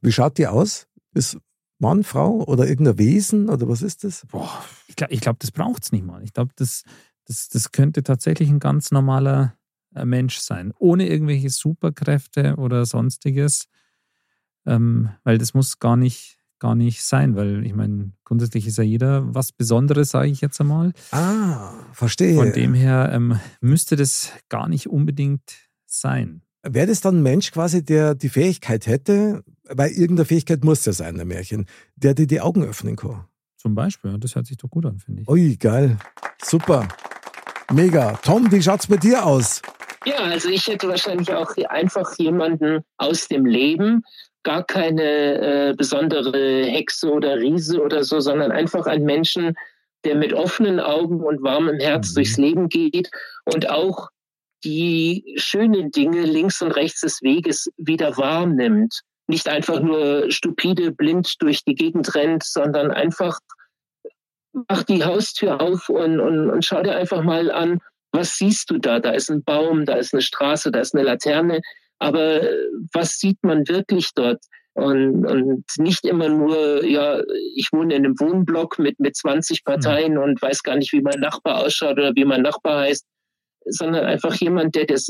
A: wie schaut die aus? Ist Mann, Frau oder irgendein Wesen oder was ist das?
B: Boah, ich glaube, glaub, das braucht es nicht mal. Ich glaube, das, das, das könnte tatsächlich ein ganz normaler äh, Mensch sein, ohne irgendwelche Superkräfte oder sonstiges, ähm, weil das muss gar nicht gar nicht sein, weil ich meine, grundsätzlich ist ja jeder was Besonderes, sage ich jetzt einmal.
A: Ah, verstehe.
B: Von dem her ähm, müsste das gar nicht unbedingt sein.
A: Wäre das dann ein Mensch quasi, der die Fähigkeit hätte, weil irgendeine Fähigkeit muss ja sein, ein Märchen, der dir die Augen öffnen kann?
B: Zum Beispiel, das hört sich doch gut an, finde ich.
A: Ui, geil. Super. Mega. Tom, wie schaut es bei dir aus?
D: Ja, also ich hätte wahrscheinlich auch einfach jemanden aus dem Leben, gar keine äh, besondere Hexe oder Riese oder so, sondern einfach ein Menschen, der mit offenen Augen und warmem Herz mhm. durchs Leben geht und auch die schönen Dinge links und rechts des Weges wieder wahrnimmt. Nicht einfach nur stupide, blind durch die Gegend rennt, sondern einfach mach die Haustür auf und, und, und schau dir einfach mal an, was siehst du da? Da ist ein Baum, da ist eine Straße, da ist eine Laterne aber was sieht man wirklich dort? Und, und nicht immer nur, ja, ich wohne in einem Wohnblock mit, mit 20 Parteien mhm. und weiß gar nicht, wie mein Nachbar ausschaut oder wie mein Nachbar heißt, sondern einfach jemand, der das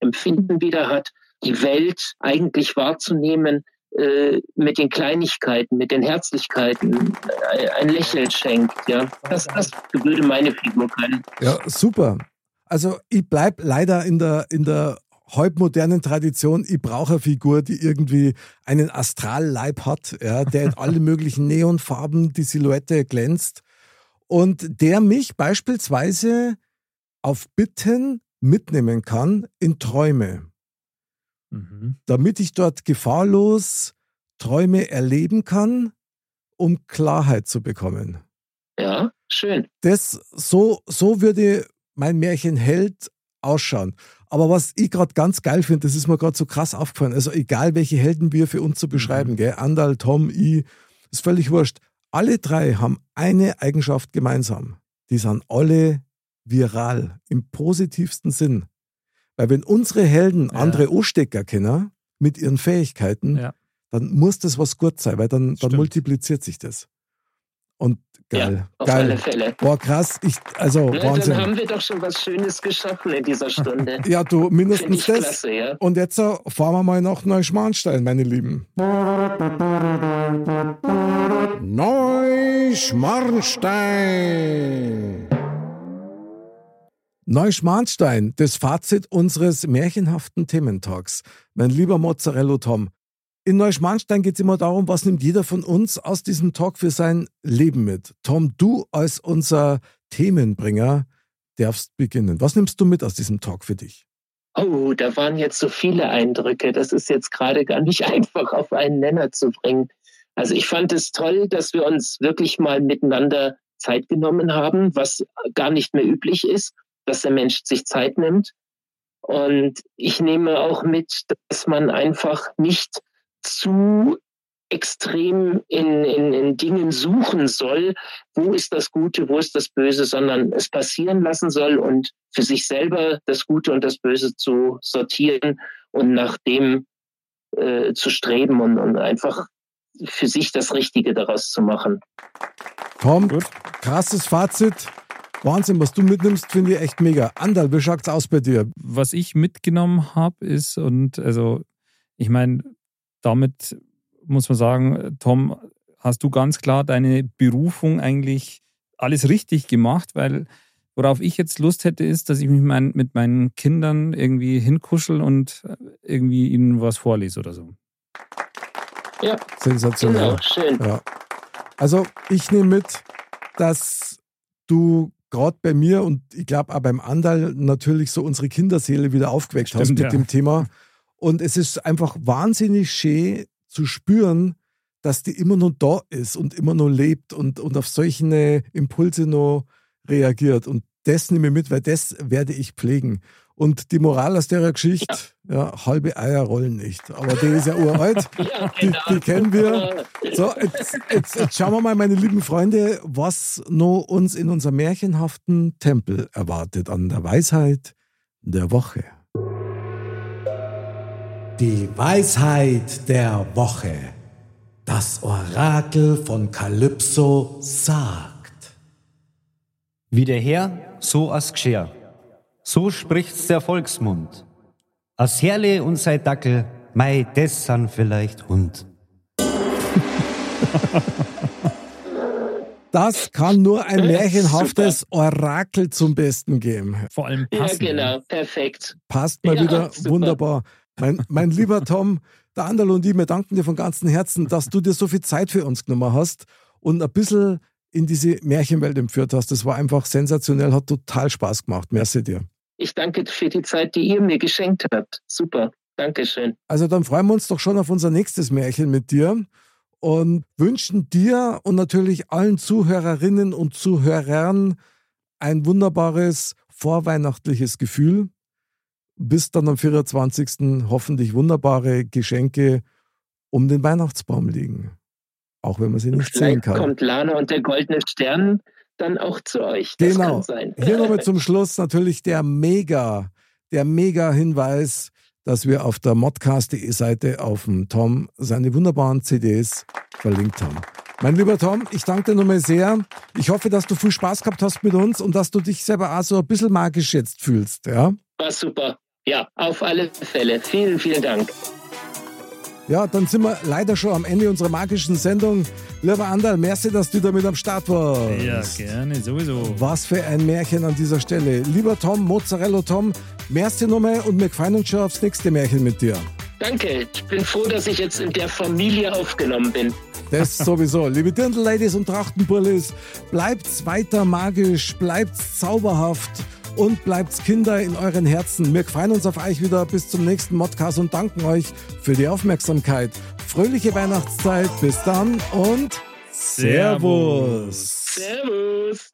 D: Empfinden wieder hat, die Welt eigentlich wahrzunehmen, äh, mit den Kleinigkeiten, mit den Herzlichkeiten äh, ein Lächeln schenkt. Ja, das, das würde meine Figur können.
A: Ja, super. Also ich bleibe leider in der, in der halbmodernen Tradition, ich brauche eine Figur, die irgendwie einen Astralleib hat, ja, der in allen möglichen Neonfarben die Silhouette glänzt und der mich beispielsweise auf Bitten mitnehmen kann in Träume. Mhm. Damit ich dort gefahrlos Träume erleben kann, um Klarheit zu bekommen.
D: Ja, schön.
A: Das, so, so würde mein Märchenheld ausschauen. Aber was ich gerade ganz geil finde, das ist mir gerade so krass aufgefallen. Also egal, welche Helden wir für uns zu beschreiben, mhm. gell? Andal, Tom, I, ist völlig wurscht. Alle drei haben eine Eigenschaft gemeinsam. Die sind alle viral im positivsten Sinn. Weil wenn unsere Helden ja. andere Ostecker kennen mit ihren Fähigkeiten, ja. dann muss das was gut sein, weil dann, dann multipliziert sich das. Und geil. Ja, auf geil. alle Fälle. Boah, krass. Ich, also,
D: Na, Wahnsinn. Dann haben wir doch schon was Schönes geschaffen in dieser Stunde.
A: ja, du, mindestens das. Klasse, ja? Und jetzt uh, fahren wir mal nach Neuschmarnstein, meine Lieben. Neuschmarnstein. Neuschmarnstein, das Fazit unseres märchenhaften Thementalks. Mein lieber Mozzarella Tom, in Neuschmarnstein geht es immer darum, was nimmt jeder von uns aus diesem Talk für sein Leben mit. Tom, du als unser Themenbringer, darfst beginnen. Was nimmst du mit aus diesem Talk für dich?
D: Oh, da waren jetzt so viele Eindrücke. Das ist jetzt gerade gar nicht einfach auf einen Nenner zu bringen. Also ich fand es toll, dass wir uns wirklich mal miteinander Zeit genommen haben, was gar nicht mehr üblich ist, dass der Mensch sich Zeit nimmt. Und ich nehme auch mit, dass man einfach nicht zu extrem in, in, in Dingen suchen soll, wo ist das Gute, wo ist das Böse, sondern es passieren lassen soll und für sich selber das Gute und das Böse zu sortieren und nach dem äh, zu streben und, und einfach für sich das Richtige daraus zu machen.
A: Tom, Gut. krasses Fazit. Wahnsinn, was du mitnimmst, finde ich echt mega. Andal, wie schaut's aus bei dir?
B: Was ich mitgenommen habe, ist, und also, ich meine, damit muss man sagen, Tom, hast du ganz klar deine Berufung eigentlich alles richtig gemacht, weil worauf ich jetzt Lust hätte, ist, dass ich mich mein, mit meinen Kindern irgendwie hinkuschel und irgendwie ihnen was vorlese oder so.
D: Ja.
A: Sensationell.
D: Genau, schön.
A: Ja. Also ich nehme mit, dass du gerade bei mir und ich glaube auch beim Andal natürlich so unsere Kinderseele wieder aufgeweckt Stimmt, hast mit ja. dem Thema. Und es ist einfach wahnsinnig schön, zu spüren, dass die immer noch da ist und immer noch lebt und, und auf solche Impulse noch reagiert. Und das nehme ich mit, weil das werde ich pflegen. Und die Moral aus der Geschichte, ja. ja halbe Eier rollen nicht. Aber die ist ja uralt. ja, genau. die, die, kennen wir. So, jetzt, jetzt, jetzt, schauen wir mal, meine lieben Freunde, was noch uns in unserem märchenhaften Tempel erwartet an der Weisheit der Woche.
E: Die Weisheit der Woche. Das Orakel von Kalypso sagt.
F: Wie der Herr, so as Gscher. So spricht's der Volksmund. As Herle und sei Dackel, mei des san vielleicht Hund.
A: Das kann nur ein märchenhaftes super. Orakel zum Besten geben.
B: Vor allem
D: passend. Ja, genau, perfekt.
A: Passt mal ja, wieder super. wunderbar. Mein, mein lieber Tom, der Anderl und ich, wir danken dir von ganzem Herzen, dass du dir so viel Zeit für uns genommen hast und ein bisschen in diese Märchenwelt entführt hast. Das war einfach sensationell, hat total Spaß gemacht. Merci dir.
D: Ich danke für die Zeit, die ihr mir geschenkt habt. Super. Dankeschön.
A: Also dann freuen wir uns doch schon auf unser nächstes Märchen mit dir und wünschen dir und natürlich allen Zuhörerinnen und Zuhörern ein wunderbares vorweihnachtliches Gefühl bis dann am 24. hoffentlich wunderbare Geschenke um den Weihnachtsbaum liegen. Auch wenn man sie nicht sehen kann.
D: kommt Lana und der goldene Stern dann auch zu euch.
A: Das genau. Hier nochmal zum Schluss natürlich der mega, der mega Hinweis, dass wir auf der modcast.de Seite auf dem Tom seine wunderbaren CDs verlinkt haben. Mein lieber Tom, ich danke dir nochmal sehr. Ich hoffe, dass du viel Spaß gehabt hast mit uns und dass du dich selber auch so ein bisschen magisch jetzt fühlst. Ja?
D: War super. Ja, auf alle Fälle. Vielen, vielen Dank.
A: Ja, dann sind wir leider schon am Ende unserer magischen Sendung. Lieber Anderl, merci, dass du damit am Start warst.
B: Ja, gerne, sowieso.
A: Was für ein Märchen an dieser Stelle. Lieber Tom, Mozzarella Tom, merci nochmal und wir freuen uns schon aufs nächste Märchen mit dir.
D: Danke, ich bin froh, dass ich jetzt in der Familie aufgenommen bin.
A: Das sowieso. Liebe Dirndl-Ladies und Trachtenbullis, bleibt's weiter magisch, bleibt's zauberhaft und bleibt Kinder in euren Herzen. Wir freuen uns auf euch wieder bis zum nächsten Modcast und danken euch für die Aufmerksamkeit. Fröhliche Weihnachtszeit, bis dann und Servus.
D: Servus.